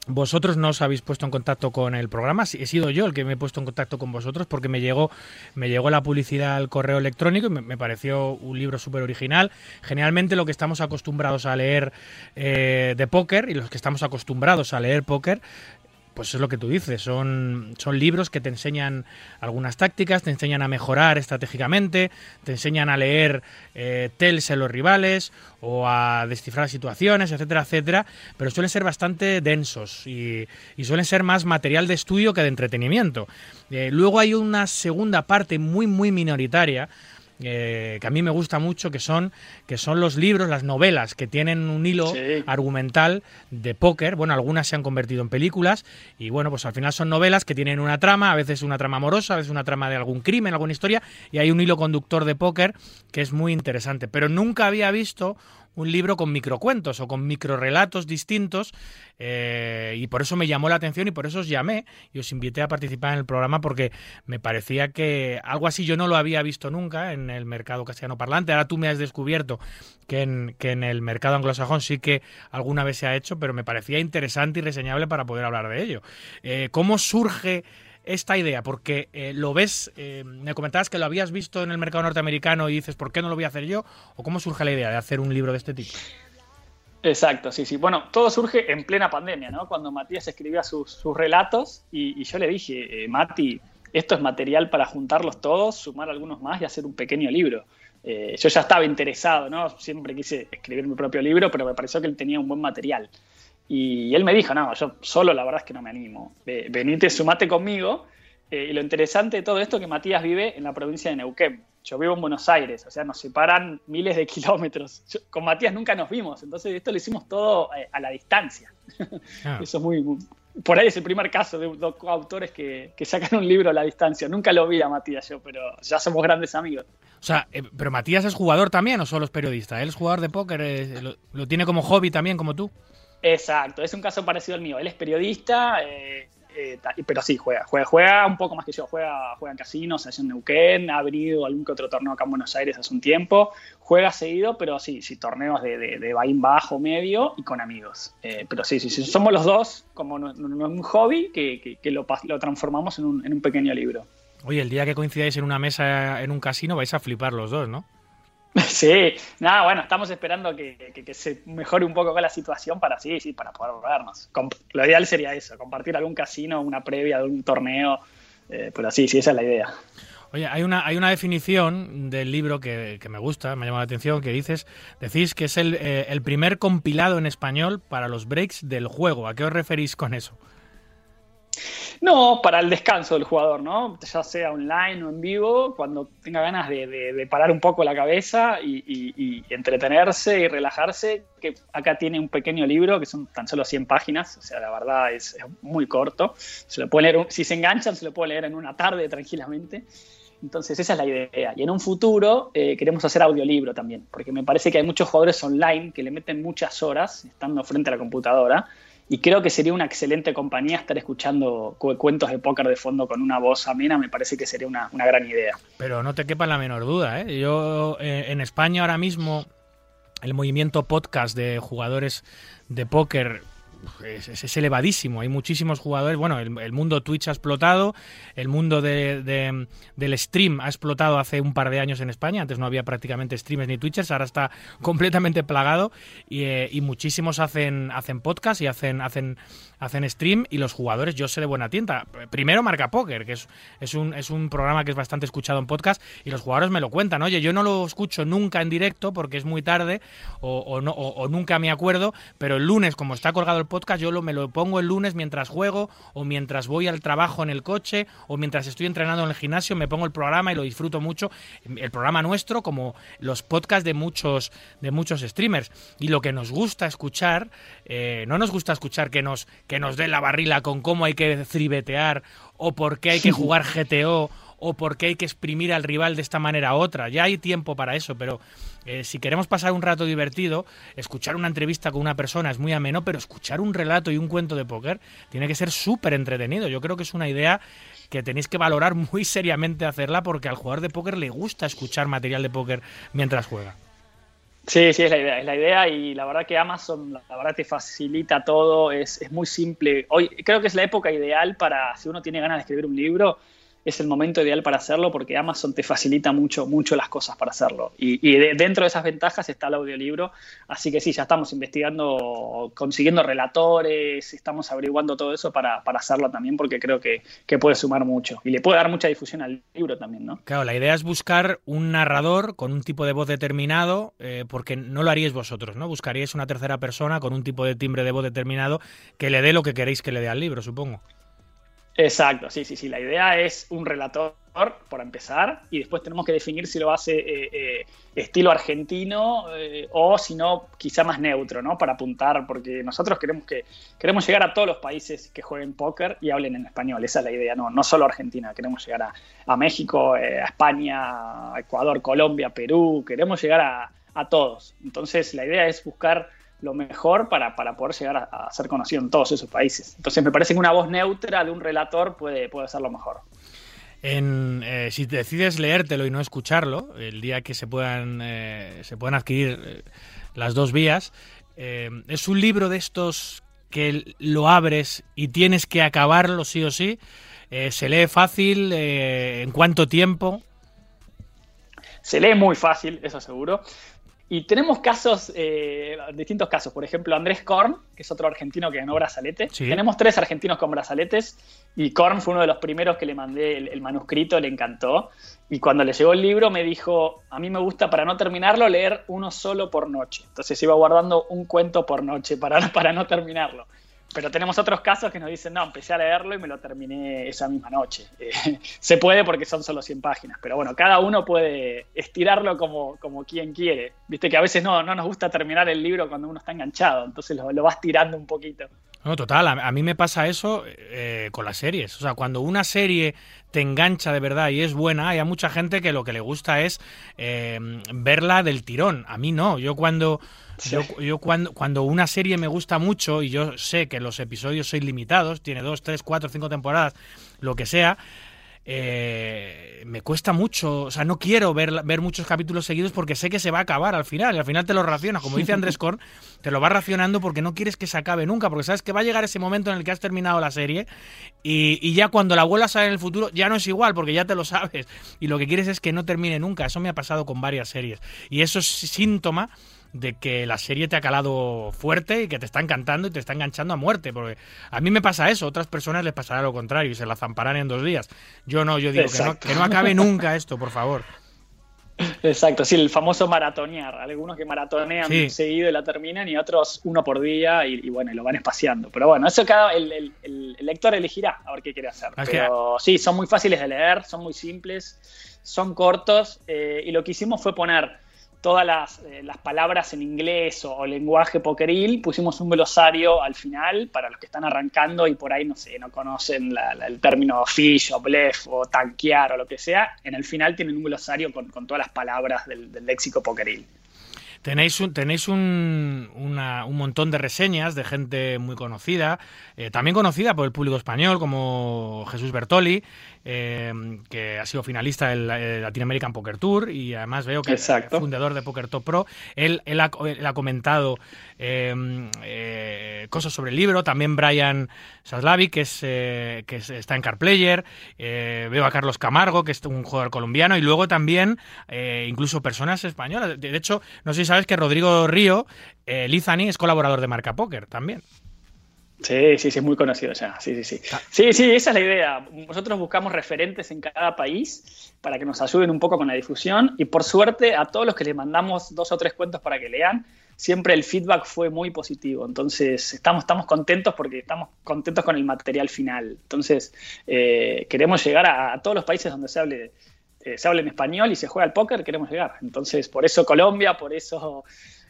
vosotros no os habéis puesto en contacto con el programa, he sido yo el que me he puesto en contacto con vosotros porque me llegó, me llegó la publicidad al correo electrónico y me, pareció un libro súper original. Generalmente lo que estamos acostumbrados a leer eh, de póker y los que estamos acostumbrados a leer póker pues es lo que tú dices, son, son libros que te enseñan algunas tácticas, te enseñan a mejorar estratégicamente, te enseñan a leer eh, tells en los rivales o a descifrar situaciones, etcétera, etcétera, pero suelen ser bastante densos y, y suelen ser más material de estudio que de entretenimiento. Eh, luego hay una segunda parte muy, muy minoritaria eh, que a mí me gusta mucho, que son, que son los libros, las novelas, que tienen un hilo Sí. argumental de póker. Bueno, algunas se han convertido en películas y bueno, pues al final son novelas que tienen una trama, a veces una trama amorosa, a veces una trama de algún crimen, alguna historia, y hay un hilo conductor de póker que es muy interesante. Pero nunca había visto un libro con microcuentos o con microrelatos distintos eh, y por eso me llamó la atención y por eso os llamé y os invité a participar en el programa porque me parecía que algo así yo no lo había visto nunca en el mercado castellano parlante. Ahora tú me has descubierto que en, que en el mercado anglosajón sí que alguna vez se ha hecho, pero me parecía interesante y reseñable para poder hablar de ello. Eh, ¿Cómo surge esta idea? Porque eh, lo ves, eh, me comentabas que lo habías visto en el mercado norteamericano y dices, ¿por qué no lo voy a hacer yo? ¿O cómo surge la idea de hacer un libro de este tipo? Exacto, sí, sí. Bueno, todo surge en plena pandemia, ¿no? Cuando Matías escribía sus, relatos y, y yo le dije, eh, Mati, esto es material para juntarlos todos, sumar algunos más y hacer un pequeño libro. Eh, yo ya estaba interesado, ¿no? Siempre quise escribir mi propio libro, pero me pareció que él tenía un buen material. Y él me dijo, no, yo solo la verdad es que no me animo. Ve- Venite, sumate conmigo. Eh, y lo interesante de todo esto es que Matías vive en la provincia de Neuquén. Yo vivo en Buenos Aires, o sea, nos separan miles de kilómetros. Yo- con Matías nunca nos vimos, entonces esto lo hicimos todo eh, a la distancia. Ah. Eso es muy, muy- Por ahí es el primer caso de dos autores que, que sacan un libro a la distancia. Nunca lo vi a Matías yo, pero ya somos grandes amigos. O sea, eh, pero Matías es jugador también o solo es periodista? Él es jugador de póker, lo, lo tiene como hobby también como tú. Exacto, es un caso parecido al mío. Él es periodista, eh, eh, pero sí, juega, juega, juega un poco más que yo. Juega, juega en casinos, allá en Neuquén, ha venido algún que otro torneo acá en Buenos Aires hace un tiempo. Juega seguido, pero sí, sí, torneos de, de, bajo, medio y con amigos. Eh, pero sí, sí, sí, somos los dos como no- no- un hobby que, lo, lo transformamos en un, en un pequeño libro. Oye, el día que coincidáis en una mesa en un casino vais a flipar los dos, ¿no? Sí, nada, bueno, estamos esperando que, que- se mejore un poco la situación para sí, sí, para poder vernos. Com- Lo ideal sería eso, compartir algún casino, una previa de un torneo, eh, pero sí, sí, esa es la idea. Oye, hay una, hay una definición del libro que, que me gusta, me ha llamado la atención, que dices, decís que es el, eh, el primer compilado en español para los breaks del juego. ¿A qué os referís con eso? No, para el descanso del jugador, ¿no? Ya sea online o en vivo, cuando tenga ganas de, parar un poco la cabeza y, entretenerse y relajarse, que acá tiene un pequeño libro que son tan solo 100 páginas, o sea, la verdad es, muy corto. Se lo puede leer, si se enganchan, se lo puede leer en una tarde tranquilamente. Entonces, esa es la idea. Y en un futuro eh, queremos hacer audiolibro también, porque me parece que hay muchos jugadores online que le meten muchas horas estando frente a la computadora. Y creo que sería una excelente compañía estar escuchando cu- cuentos de póker de fondo con una voz amena. Me parece que sería una, una gran idea. Pero no te quepa la menor duda, ¿eh? Yo eh, en España ahora mismo el movimiento podcast de jugadores de póker es, es- elevadísimo. Hay muchísimos jugadores. Bueno, el, mundo Twitch ha explotado, el mundo de- de- del stream ha explotado hace un par de años en España. Antes no había prácticamente streamers ni Twitchers, ahora está completamente plagado y, eh, y muchísimos hacen, hacen podcast y hacen, hacen, hacen stream y los jugadores, yo sé de buena tienda. Primero Marca Póker, que es, es, un, es un programa que es bastante escuchado en podcast y los jugadores me lo cuentan. Oye, yo no lo escucho nunca en directo porque es muy tarde o, o no, o nunca me acuerdo, pero el lunes, como está colgado el podcast, yo lo, me lo pongo el lunes mientras juego o mientras voy al trabajo en el coche o mientras estoy entrenando en el gimnasio, me pongo el programa y lo disfruto mucho. El programa nuestro como los podcasts de muchos, de muchos streamers. Y lo que nos gusta escuchar, eh, no nos gusta escuchar que nos, que nos den la barrila con cómo hay que tribetear o por qué hay que jugar GTO o por qué hay que exprimir al rival de esta manera u otra. Ya hay tiempo para eso, pero eh, si queremos pasar un rato divertido, escuchar una entrevista con una persona es muy ameno, pero escuchar un relato y un cuento de póker tiene que ser súper entretenido. Yo creo que es una idea que tenéis que valorar muy seriamente hacerla porque al jugador de póker le gusta escuchar material de póker mientras juega. Sí, sí, es la idea, es la idea y la verdad que Amazon, la, verdad te facilita todo, es, es muy simple. Hoy creo que es la época ideal para, si uno tiene ganas de escribir un libro, es el momento ideal para hacerlo porque Amazon te facilita mucho, mucho las cosas para hacerlo. Y, de- dentro de esas ventajas está el audiolibro, así que sí, ya estamos investigando, consiguiendo relatores, estamos averiguando todo eso para, para hacerlo también porque creo que, que puede sumar mucho y le puede dar mucha difusión al libro también, ¿no? Claro, la idea es buscar un narrador con un tipo de voz determinado, eh, porque no lo haríais vosotros, ¿no? Buscaríais una tercera persona con un tipo de timbre de voz determinado que le dé lo que queréis que le dé al libro, supongo. Exacto, sí, sí, sí. La idea es un relator, por empezar, y después tenemos que definir si lo hace eh, eh, estilo argentino eh, o si no, quizá más neutro, ¿no? Para apuntar, porque nosotros queremos que queremos llegar a todos los países que jueguen póker y hablen en español. Esa es la idea, no, no solo Argentina. Queremos llegar a, a México, eh, a España, a Ecuador, Colombia, Perú. Queremos llegar a, a todos. Entonces, la idea es buscar lo mejor para, para poder llegar a, a, ser conocido en todos esos países. Entonces me parece que una voz neutra de un relator puede, puede ser lo mejor. En, eh, si decides leértelo y no escucharlo, el día que se puedan, eh, se puedan adquirir eh, las dos vías, es un libro de estos que lo abres y tienes que acabarlo sí o sí. Se lee fácil, en cuánto tiempo. Se lee muy fácil, eso seguro. Y tenemos casos, eh, distintos casos. Por ejemplo, Andrés Korn, que es otro argentino que ganó brazalete. Sí. Tenemos tres argentinos con brazaletes y Korn fue uno de los primeros que le mandé el, el, manuscrito, le encantó. Y cuando le llegó el libro me dijo, a mí me gusta para no terminarlo leer uno solo por noche. Entonces iba guardando un cuento por noche para, para no terminarlo. Pero tenemos otros casos que nos dicen, no, empecé a leerlo y me lo terminé esa misma noche. Eh, se puede porque son solo 100 páginas, pero bueno, cada uno puede estirarlo como, como quien quiere. Viste que a veces no, no nos gusta terminar el libro cuando uno está enganchado, entonces lo, lo vas tirando un poquito. No, total, a, a mí me pasa eso eh, con las series. O sea, cuando una serie te engancha de verdad y es buena, hay mucha gente que lo que le gusta es eh, verla del tirón. A mí no, yo cuando... Sí. Yo, yo, cuando, cuando una serie me gusta mucho y yo sé que los episodios son limitados, tiene dos, tres, cuatro, cinco temporadas, lo que sea, eh, me cuesta mucho, o sea, no quiero ver, ver muchos capítulos seguidos porque sé que se va a acabar al final y al final te lo racionas, como dice Andrés Korn, te lo vas racionando porque no quieres que se acabe nunca, porque sabes que va a llegar ese momento en el que has terminado la serie y, y ya cuando la vuelvas a ver en el futuro ya no es igual porque ya te lo sabes y lo que quieres es que no termine nunca, eso me ha pasado con varias series y eso es síntoma de que la serie te ha calado fuerte y que te está encantando y te está enganchando a muerte. Porque a mí me pasa eso, a otras personas les pasará lo contrario y se la zamparán en dos días. Yo no, yo digo que no, Exacto. que no acabe nunca esto, por favor. Exacto, sí, el famoso maratonear. Algunos que maratonean Sí. seguido y la terminan y otros uno por día y, y bueno, y lo van espaciando. Pero bueno, eso cada el, el- el- el lector elegirá a ver qué quiere hacer. Pero sí, son muy fáciles de leer, son muy simples, son cortos eh, y lo que hicimos fue poner todas las, eh, las palabras en inglés o, lenguaje pokeril, pusimos un glosario al final para los que están arrancando y por ahí, no sé, no conocen el término fish o bluff o tanquear o lo que sea, en el final tienen un glosario con, todas las palabras del, léxico pokeril. Tenéis un, tenéis un, un montón de reseñas de gente muy conocida, eh, también conocida por el público español, como Jesús Bertoli, eh, que ha sido finalista del eh, Latin American Poker Tour y además veo que Exacto. es fundador de Poker Top Pro. Él, él ha, él ha comentado eh, eh, cosas sobre el libro, también Brian Saslavi, que, es, eh, que es- está en CarPlayer, eh, veo a Carlos Camargo, que es un jugador colombiano, y luego también incluso personas españolas. De de hecho, no sé si sabes que Rodrigo Río, Lizani, es colaborador de Marca Póker también. Sí, sí, sí, es muy conocido ya. Sí, sí, sí. Sí, sí, esa es la idea. Nosotros buscamos referentes en cada país para que nos ayuden un poco con la difusión y por suerte a todos los que les mandamos dos o tres cuentos para que lean, siempre el feedback fue muy positivo. Entonces, estamos, estamos contentos porque estamos contentos con el material final. Entonces, eh, queremos llegar a, a todos los países donde se hable, eh, se hable en español y se juega al póker, queremos llegar. Entonces, por eso Colombia, por eso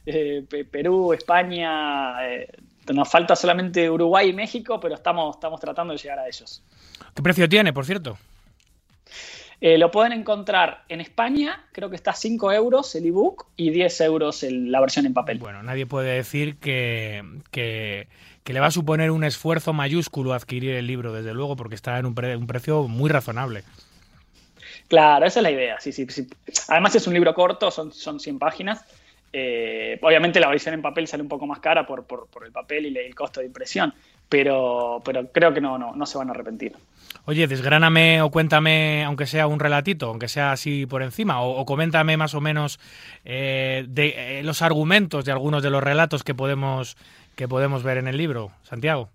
eh, Pe- Perú, España, eh, nos falta solamente Uruguay y México, pero estamos, estamos tratando de llegar a ellos. ¿Qué precio tiene, por cierto? Eh, lo pueden encontrar en España, creo que está a 5 euros el ebook y 10 euros el- la versión en papel. Bueno, nadie puede decir que, que, que le va a suponer un esfuerzo mayúsculo adquirir el libro, desde luego, porque está en un, pre- un precio muy razonable. Claro, esa es la idea. Sí, sí, sí. Además es un libro corto, son, son 100 páginas. Eh, obviamente la versión en papel sale un poco más cara por, por- el papel y el costo de impresión, pero, creo que no, no, no se van a arrepentir. Oye, desgráname o cuéntame, aunque sea un relatito, aunque sea así por encima, o, o coméntame más o menos eh, de eh, los argumentos de algunos de los relatos que podemos, que podemos ver en el libro, Santiago.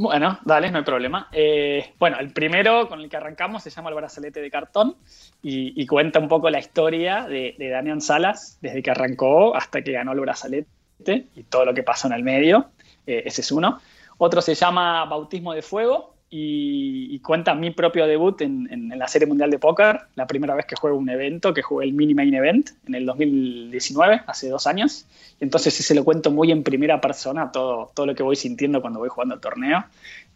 Bueno, dale, no hay problema. Eh, bueno, el primero con el que arrancamos se llama El brazalete de cartón y, cuenta un poco la historia de, de Damián Salas desde que arrancó hasta que ganó el brazalete y todo lo que pasó en el medio. Eh, ese es uno. Otro se llama Bautismo de Fuego y, cuenta mi propio debut en, en- la Serie Mundial de Póker, la primera vez que juego un evento, que jugué el Mini Main Event en el 2019, hace dos años. Y entonces ese lo cuento muy en primera persona, todo, todo lo que voy sintiendo cuando voy jugando el torneo.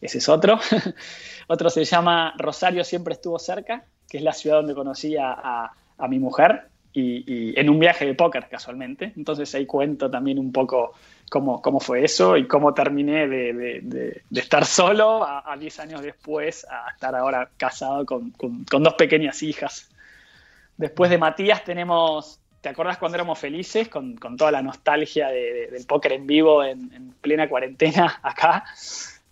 Ese es otro. otro se llama Rosario siempre estuvo cerca, que es la ciudad donde conocí a, a- a mi mujer y, y en un viaje de póker casualmente. Entonces ahí cuento también un poco cómo, cómo fue eso y cómo terminé de, de- de- de estar solo a, a 10 años después a estar ahora casado con, con- con dos pequeñas hijas. Después de Matías tenemos, ¿te acuerdas cuando éramos felices con, con toda la nostalgia de- de- del póker en vivo en, en plena cuarentena acá?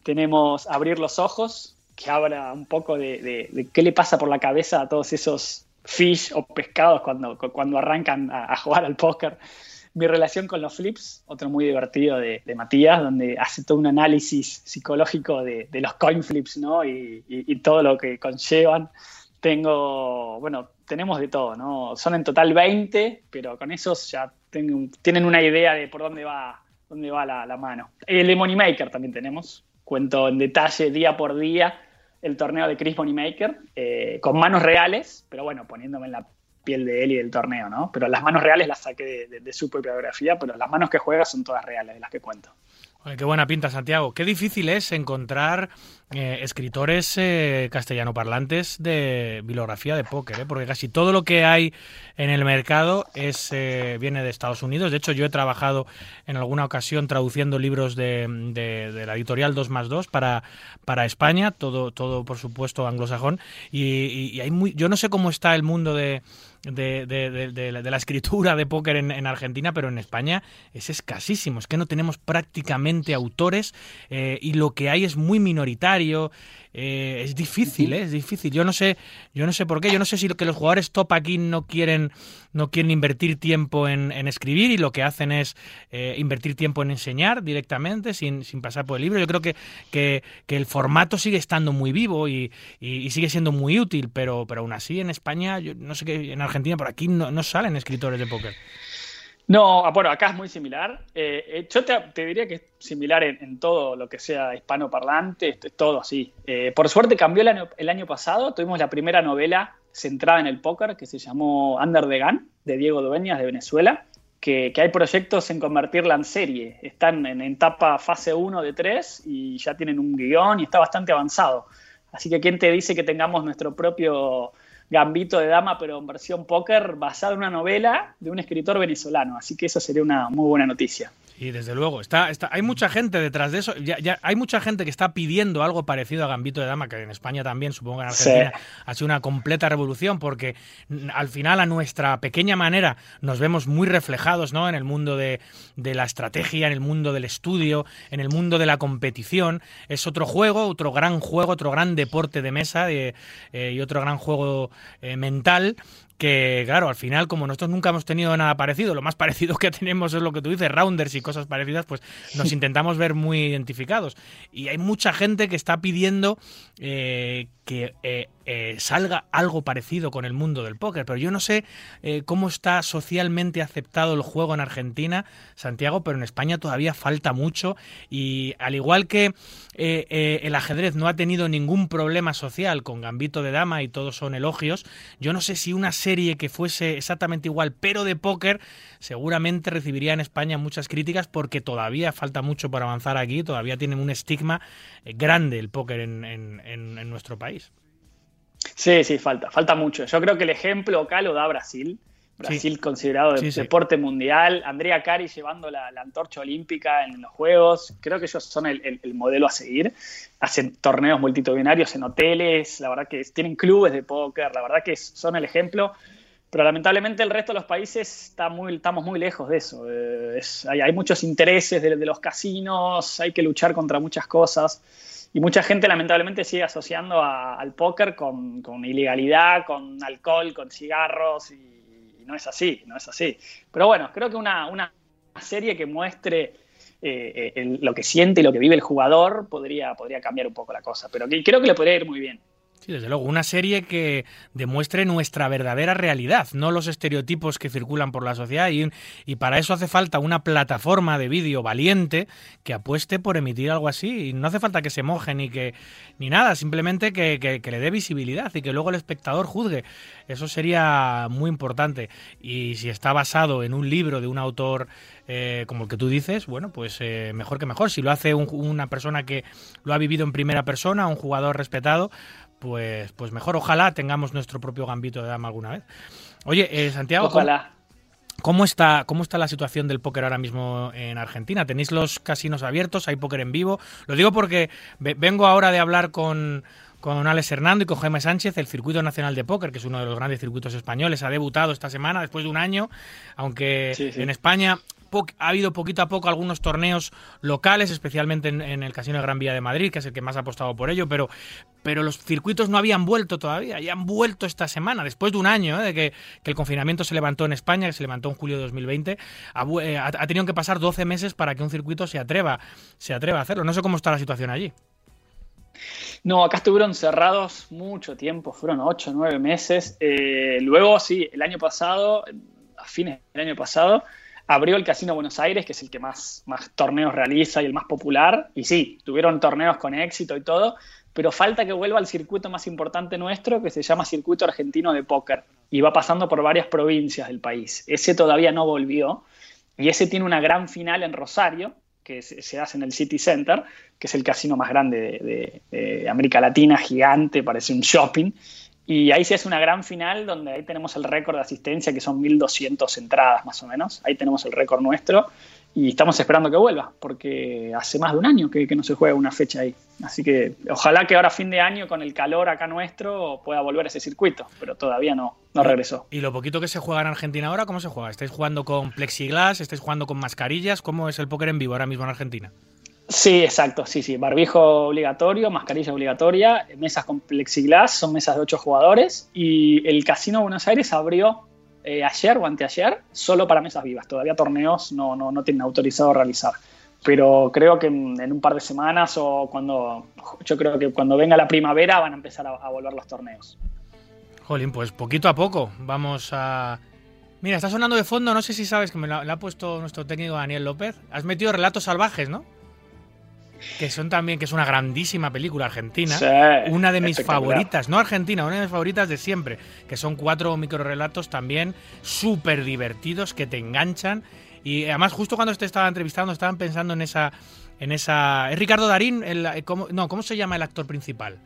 Tenemos Abrir los Ojos, que habla un poco de, de- de qué le pasa por la cabeza a todos esos fish o pescados cuando, cuando arrancan a, a jugar al póker. Mi relación con los flips, otro muy divertido de, Matías, donde hace todo un análisis psicológico de, los coin flips, ¿no? Y, y- y todo lo que conllevan. Tengo, bueno, tenemos de todo, ¿no? Son en total 20, pero con esos ya tengo- tienen una idea de por dónde va, dónde va la, mano. El de Moneymaker también tenemos. Cuento en detalle día por día el torneo de Chris Moneymaker, eh, con manos reales, pero bueno, poniéndome en la piel de él y del torneo, ¿no? Pero las manos reales las saqué de, de- su propia biografía, pero las manos que juega son todas reales, las que cuento. Oye, qué buena pinta, Santiago. Qué difícil es encontrar eh, escritores eh, castellano parlantes de bibliografía de póker, ¿eh? porque casi todo lo que hay en el mercado es eh, viene de Estados Unidos. De hecho, yo he trabajado en alguna ocasión traduciendo libros de, de- la editorial 2 más 2 para, para España, todo, todo por supuesto anglosajón. Y- y hay muy, yo no sé cómo está el mundo de, de, de- de- la- de la escritura de póker en, en Argentina, pero en España es escasísimo. Es que no tenemos prácticamente autores eh, y lo que hay es muy minoritario. Eh, es difícil, ¿eh? es difícil. Yo no sé, yo no sé por qué. Yo no sé si que los jugadores top aquí no quieren, no quieren invertir tiempo en, escribir y lo que hacen es eh, invertir tiempo en enseñar directamente, sin, sin pasar por el libro. Yo creo que, que, el formato sigue estando muy vivo y, y, sigue siendo muy útil, pero, pero aún así en España, yo no sé qué, en Argentina por aquí no, no salen escritores de póker. No, ah, bueno, acá es muy similar. Eh, eh, yo te, diría que es similar en, todo lo que sea hispanoparlante, es todo así. Eh, por suerte cambió el año, el año, pasado, tuvimos la primera novela centrada en el póker que se llamó Under the Gun, de Diego Dueñas de Venezuela, que, hay proyectos en convertirla en serie. Están en, etapa fase 1 de 3 y ya tienen un guion y está bastante avanzado. Así que, ¿quién te dice que tengamos nuestro propio Gambito de Dama, pero en versión póker, basada en una novela de un escritor venezolano. Así que eso sería una muy buena noticia. Y desde luego, está, está, hay mucha gente detrás de eso. Ya, hay mucha gente que está pidiendo algo parecido a Gambito de Dama, que en España también, supongo que en Argentina, ha sido una completa revolución, porque al final, a nuestra pequeña manera, nos vemos muy reflejados ¿no? en el mundo de, la estrategia, en el mundo del estudio, en el mundo de la competición. Es otro juego, otro gran juego, otro gran deporte de mesa eh, eh, y otro gran juego eh, mental que claro, al final como nosotros nunca hemos tenido nada parecido, lo más parecido que tenemos es lo que tú dices, rounders y cosas parecidas, pues nos intentamos ver muy identificados. Y hay mucha gente que está pidiendo eh, que eh, eh, salga algo parecido con el mundo del póker, pero yo no sé cómo está socialmente aceptado el juego en Argentina, Santiago, pero en España todavía falta mucho y al igual que el ajedrez no ha tenido ningún problema social con Gambito de Dama y todos son elogios, yo no sé si una serie que fuese exactamente igual, pero de póker, seguramente recibiría en España muchas críticas porque todavía falta mucho para avanzar aquí, todavía tienen un estigma grande el póker en, nuestro país. Sí, sí, falta, falta mucho. Yo creo que el ejemplo acá lo da Brasil. Brasil considerado deporte mundial, Andrea Cari llevando la, antorcha olímpica en los Juegos, creo que ellos son el, modelo a seguir, hacen torneos multitudinarios en hoteles, la verdad que tienen clubes de póker, la verdad que son el ejemplo, pero lamentablemente el resto de los países está muy, estamos muy lejos de eso, eh, hay, muchos intereses de, los casinos, hay que luchar contra muchas cosas. Y mucha gente lamentablemente sigue asociando al póker con, ilegalidad, con alcohol, con cigarros y no es así, no es así. Pero bueno, creo que una, una serie que muestre eh, lo que siente y lo que vive el jugador podría, podría cambiar un poco la cosa. Pero creo que le podría ir muy bien. Desde luego, una serie que demuestre nuestra verdadera realidad, no los estereotipos que circulan por la sociedad y, para eso hace falta una plataforma de vídeo valiente que apueste por emitir algo así y no hace falta que se moje ni que ni nada, simplemente que, que, le dé visibilidad y que luego el espectador juzgue. Eso sería muy importante y si está basado en un libro de un autor eh, como el que tú dices, bueno, pues eh, mejor que mejor. Si lo hace una persona que lo ha vivido en primera persona, un jugador respetado, pues, pues mejor. Ojalá tengamos nuestro propio gambito de dama alguna vez. Oye, eh, Santiago. Ojalá. ¿Cómo está, ¿Cómo está la situación del póker ahora mismo en Argentina? ¿Tenéis los casinos abiertos? ¿Hay póker en vivo? Lo digo porque vengo ahora de hablar con, con Alex Hernando y con Jaime Sánchez, el Circuito Nacional de Póker, que es uno de los grandes circuitos españoles, ha debutado esta semana después de un año, aunque en España ha habido poquito a poco algunos torneos locales, especialmente en, el Casino de Gran Vía de Madrid, que es el que más ha apostado por ello, pero, pero los circuitos no habían vuelto todavía, ya han vuelto esta semana, después de un año ¿eh? de que, el confinamiento se levantó en España, que se levantó en julio de 2020, eh, ha, tenido que pasar 12 meses para que un circuito se atreva, se atreva a hacerlo. No sé cómo está la situación allí. No, acá estuvieron cerrados mucho tiempo, fueron 8 o 9 meses. Eh, luego, sí, el año pasado, a fines del año pasado, abrió el Casino Buenos Aires, que es el que más, más torneos realiza y el más popular. Y sí, tuvieron torneos con éxito y todo, pero falta que vuelva al circuito más importante nuestro, que se llama Circuito Argentino de Póker, y va pasando por varias provincias del país. Ese todavía no volvió, y ese tiene una gran final en Rosario, que se, hace en el City Center, que es el casino más grande de América Latina, gigante, parece un shopping, y ahí se hace una gran final donde ahí tenemos el récord de asistencia, que son 1.200 entradas más o menos. Ahí tenemos el récord nuestro y estamos esperando que vuelva, porque hace más de un año que, no se juega una fecha ahí. Así que ojalá que ahora fin de año, con el calor acá nuestro, pueda volver ese circuito, pero todavía no, no regresó. ¿Y lo poquito que se juega en Argentina ahora, cómo se juega? ¿Estáis jugando con plexiglas? ¿Estáis jugando con mascarillas? ¿Cómo es el póker en vivo ahora mismo en Argentina? Sí, exacto, sí, sí. Barbijo obligatorio, mascarilla obligatoria, mesas con plexiglas, son mesas de ocho jugadores y el Casino Buenos Aires abrió eh, ayer o anteayer solo para mesas vivas. Todavía torneos no, no, no tienen autorizado realizar. Pero creo que en, un par de semanas o cuando, yo creo que cuando venga la primavera van a empezar a, volver los torneos. Jolín, pues poquito a poco vamos a... Mira, está sonando de fondo, no sé si sabes que me lo ha puesto nuestro técnico Daniel López. Has metido Relatos Salvajes, ¿no? Que son también, que es una grandísima película argentina, Sí, una de mis favoritas, no argentina, una de mis favoritas de siempre, que son cuatro microrelatos también súper divertidos, que te enganchan, y además justo cuando te estaba entrevistando estaban pensando en esa, en esa, es Ricardo Darín, el, eh, ¿cómo, no, ¿cómo se llama el actor principal?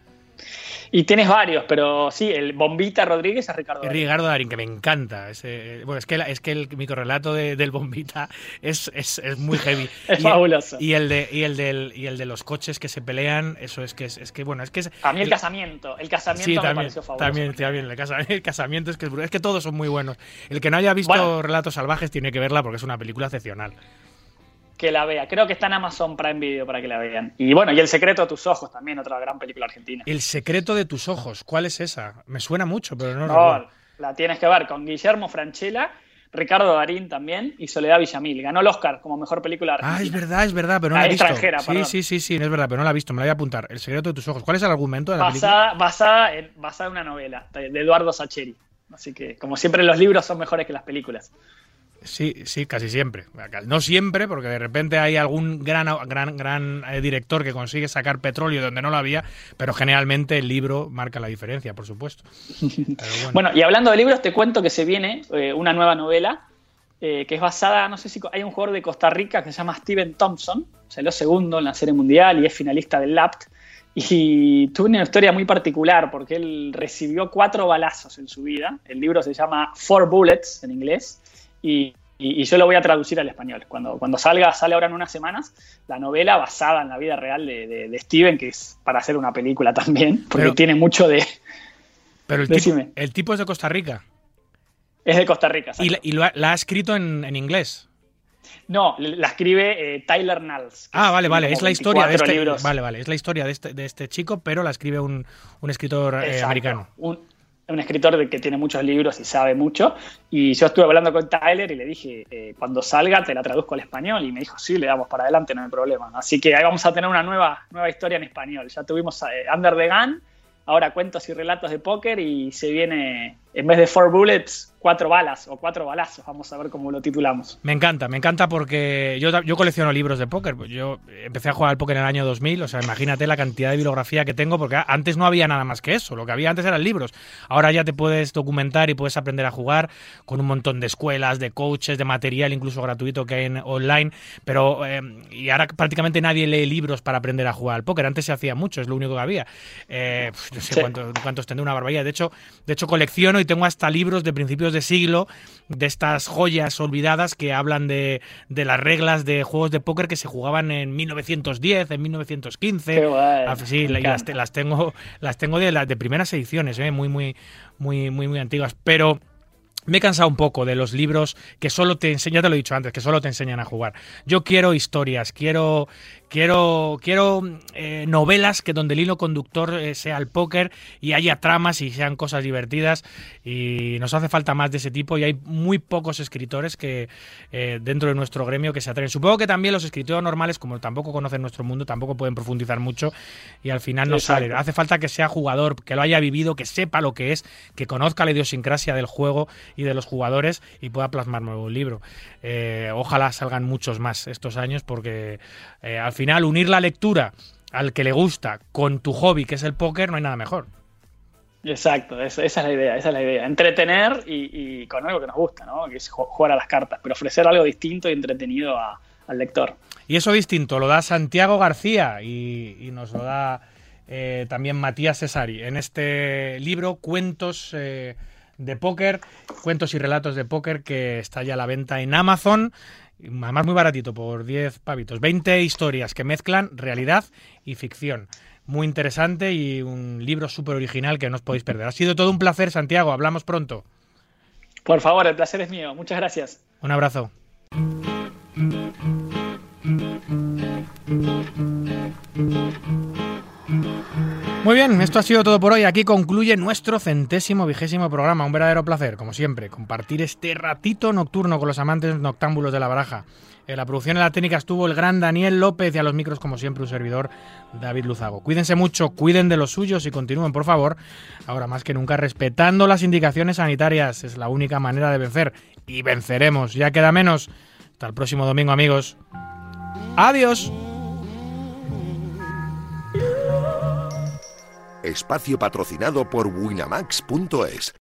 Y tienes varios, pero sí, el Bombita Rodríguez es Ricardo. Es Darín. Ricardo Darín, que me encanta. Ese, bueno, es que, la- es que el microrelato de- del Bombita es, es, es muy heavy. Es Y- fabuloso. Y el, de, y, el del, y el de los coches que se pelean, eso es que es, es que, bueno, es que es. A mí el el- casamiento, el casamiento Sí, me también, pareció fabuloso. también, también, el, casa- el casamiento es que es, es que todos son muy buenos. El que no haya visto Bueno. Relatos Salvajes tiene que verla porque es una película excepcional. Que la vea. Creo que está en Amazon Prime Video para que la vean. Y bueno, y El secreto de tus ojos también, otra gran película argentina. El secreto de tus ojos, ¿cuál es esa? Me suena mucho, pero no, No, la tienes que ver con Guillermo Franchella, Ricardo Darín también y Soledad Villamil. Ganó el Oscar como mejor película argentina. Ah, es verdad, es verdad, pero no Ah, la he visto. extranjera, sí, perdón. sí, sí, sí, es verdad, pero no la he visto, me la voy a apuntar. El secreto de tus ojos. ¿Cuál es el argumento de la película? Basada, basada, en, basada en una novela de de Eduardo Sacheri. Así que, como siempre, los libros son mejores que las películas. Sí, sí, casi siempre. No siempre, porque de repente hay algún gran, gran, gran eh, director que consigue sacar petróleo donde no lo había, pero generalmente el libro marca la diferencia, por supuesto. Bueno. Bueno, y hablando de libros, te cuento que se viene eh, una nueva novela eh, que es basada, no sé si hay un jugador de Costa Rica que se llama Steven Thompson, salió segundo en la serie mundial y es finalista del LAPT. Y tuvo una historia muy particular porque él recibió cuatro balazos en su vida. El libro se llama Four Bullets en inglés y, y- y yo lo voy a traducir al español. Cuando, cuando salga, sale ahora en unas semanas, la novela basada en la vida real de, de- de Steven, que es para hacer una película también, porque Pero- tiene mucho de... pero el tipo, el tipo es de Costa Rica Es de Costa Rica. y, la, y lo ha, la ha escrito en, en inglés. No, la escribe eh, Tyler Nals. Ah, vale, vale, es la historia de 24 este, libros. vale, vale, es la historia de este, de este chico, pero la escribe un, un escritor eh, americano. Un, un escritor que tiene muchos libros y sabe mucho. Y yo estuve hablando con Tyler y le dije, eh, cuando salga te la traduzco al español. Y me dijo, sí, le damos para adelante, no hay problema. Así que ahí vamos a tener una nueva, nueva historia en español. Ya tuvimos eh, Under the Gun, ahora cuentos y relatos de póker y se viene, en vez de Four Bullets, cuatro balas o cuatro balazos. Vamos a ver cómo lo titulamos. Me encanta, me encanta porque yo, yo colecciono libros de póker. Yo empecé a jugar al póker en el año 2000, o sea, imagínate la cantidad de bibliografía que tengo, porque antes no había nada más que eso. Lo que había antes eran libros. Ahora ya te puedes documentar y puedes aprender a jugar con un montón de escuelas, de coaches, de material incluso gratuito que hay en, online. Pero, eh, y ahora prácticamente nadie lee libros para aprender a jugar al póker. Antes se hacía mucho, es lo único que había. Eh, no sé Sí. cuántos, cuántos tendré, una barbaridad. De hecho, de hecho, colecciono y tengo hasta libros de principios de siglo de estas joyas olvidadas que hablan de, de las reglas de juegos de póker que se jugaban en 1910, en 1915. Qué guay, Ah, sí, las tengo, las tengo de, las de primeras ediciones, ¿eh? muy, muy, muy, muy, muy antiguas. Pero me he cansado un poco de los libros que solo te enseñan, ya te lo he dicho antes, que solo te enseñan a jugar. Yo quiero historias, quiero, quiero, quiero eh, novelas que donde el hilo conductor eh, sea el póker y haya tramas y sean cosas divertidas. Y nos hace falta más de ese tipo. Y hay muy pocos escritores que eh, dentro de nuestro gremio que se atreven. Supongo que también los escritores normales, como tampoco conocen nuestro mundo, tampoco pueden profundizar mucho y al final no Exacto. sale. Hace falta que sea jugador, que lo haya vivido, que sepa lo que es, que conozca la idiosincrasia del juego y de los jugadores y pueda plasmarlo en un libro. Ojalá salgan muchos más estos años porque al final unir la lectura al que le gusta con tu hobby, que es el póker, no hay nada mejor. Exacto, esa, es la idea, esa es la idea. Entretener y, y con algo que nos gusta, ¿no? Que es ju- jugar a las cartas, pero ofrecer algo distinto y entretenido a- al lector. Y eso distinto lo da Santiago García y, y nos lo da eh, también Matías Cesari en este libro Cuentos eh, de póker, cuentos y relatos de póker que está ya a la venta en Amazon. Además muy baratito, por 10 pavitos. 20 historias que mezclan realidad y ficción. Muy interesante y un libro súper original que no os podéis perder. Ha sido todo un placer, Santiago. Hablamos pronto. Por favor, el placer es mío. Muchas gracias. Un abrazo. Muy bien, esto ha sido todo por hoy. Aquí concluye nuestro centésimo vigésimo programa. Un verdadero placer, como siempre, compartir este ratito nocturno con los amantes noctámbulos de la baraja. En la producción y la técnica estuvo el gran Daniel López y a los micros, como siempre, un servidor David Luzago. Cuídense mucho, cuiden de los suyos y continúen, por favor, ahora más que nunca, respetando las indicaciones sanitarias. Es la única manera de vencer y venceremos. Ya queda menos. Hasta el próximo domingo, amigos. Adiós. Espacio patrocinado por Winamax.es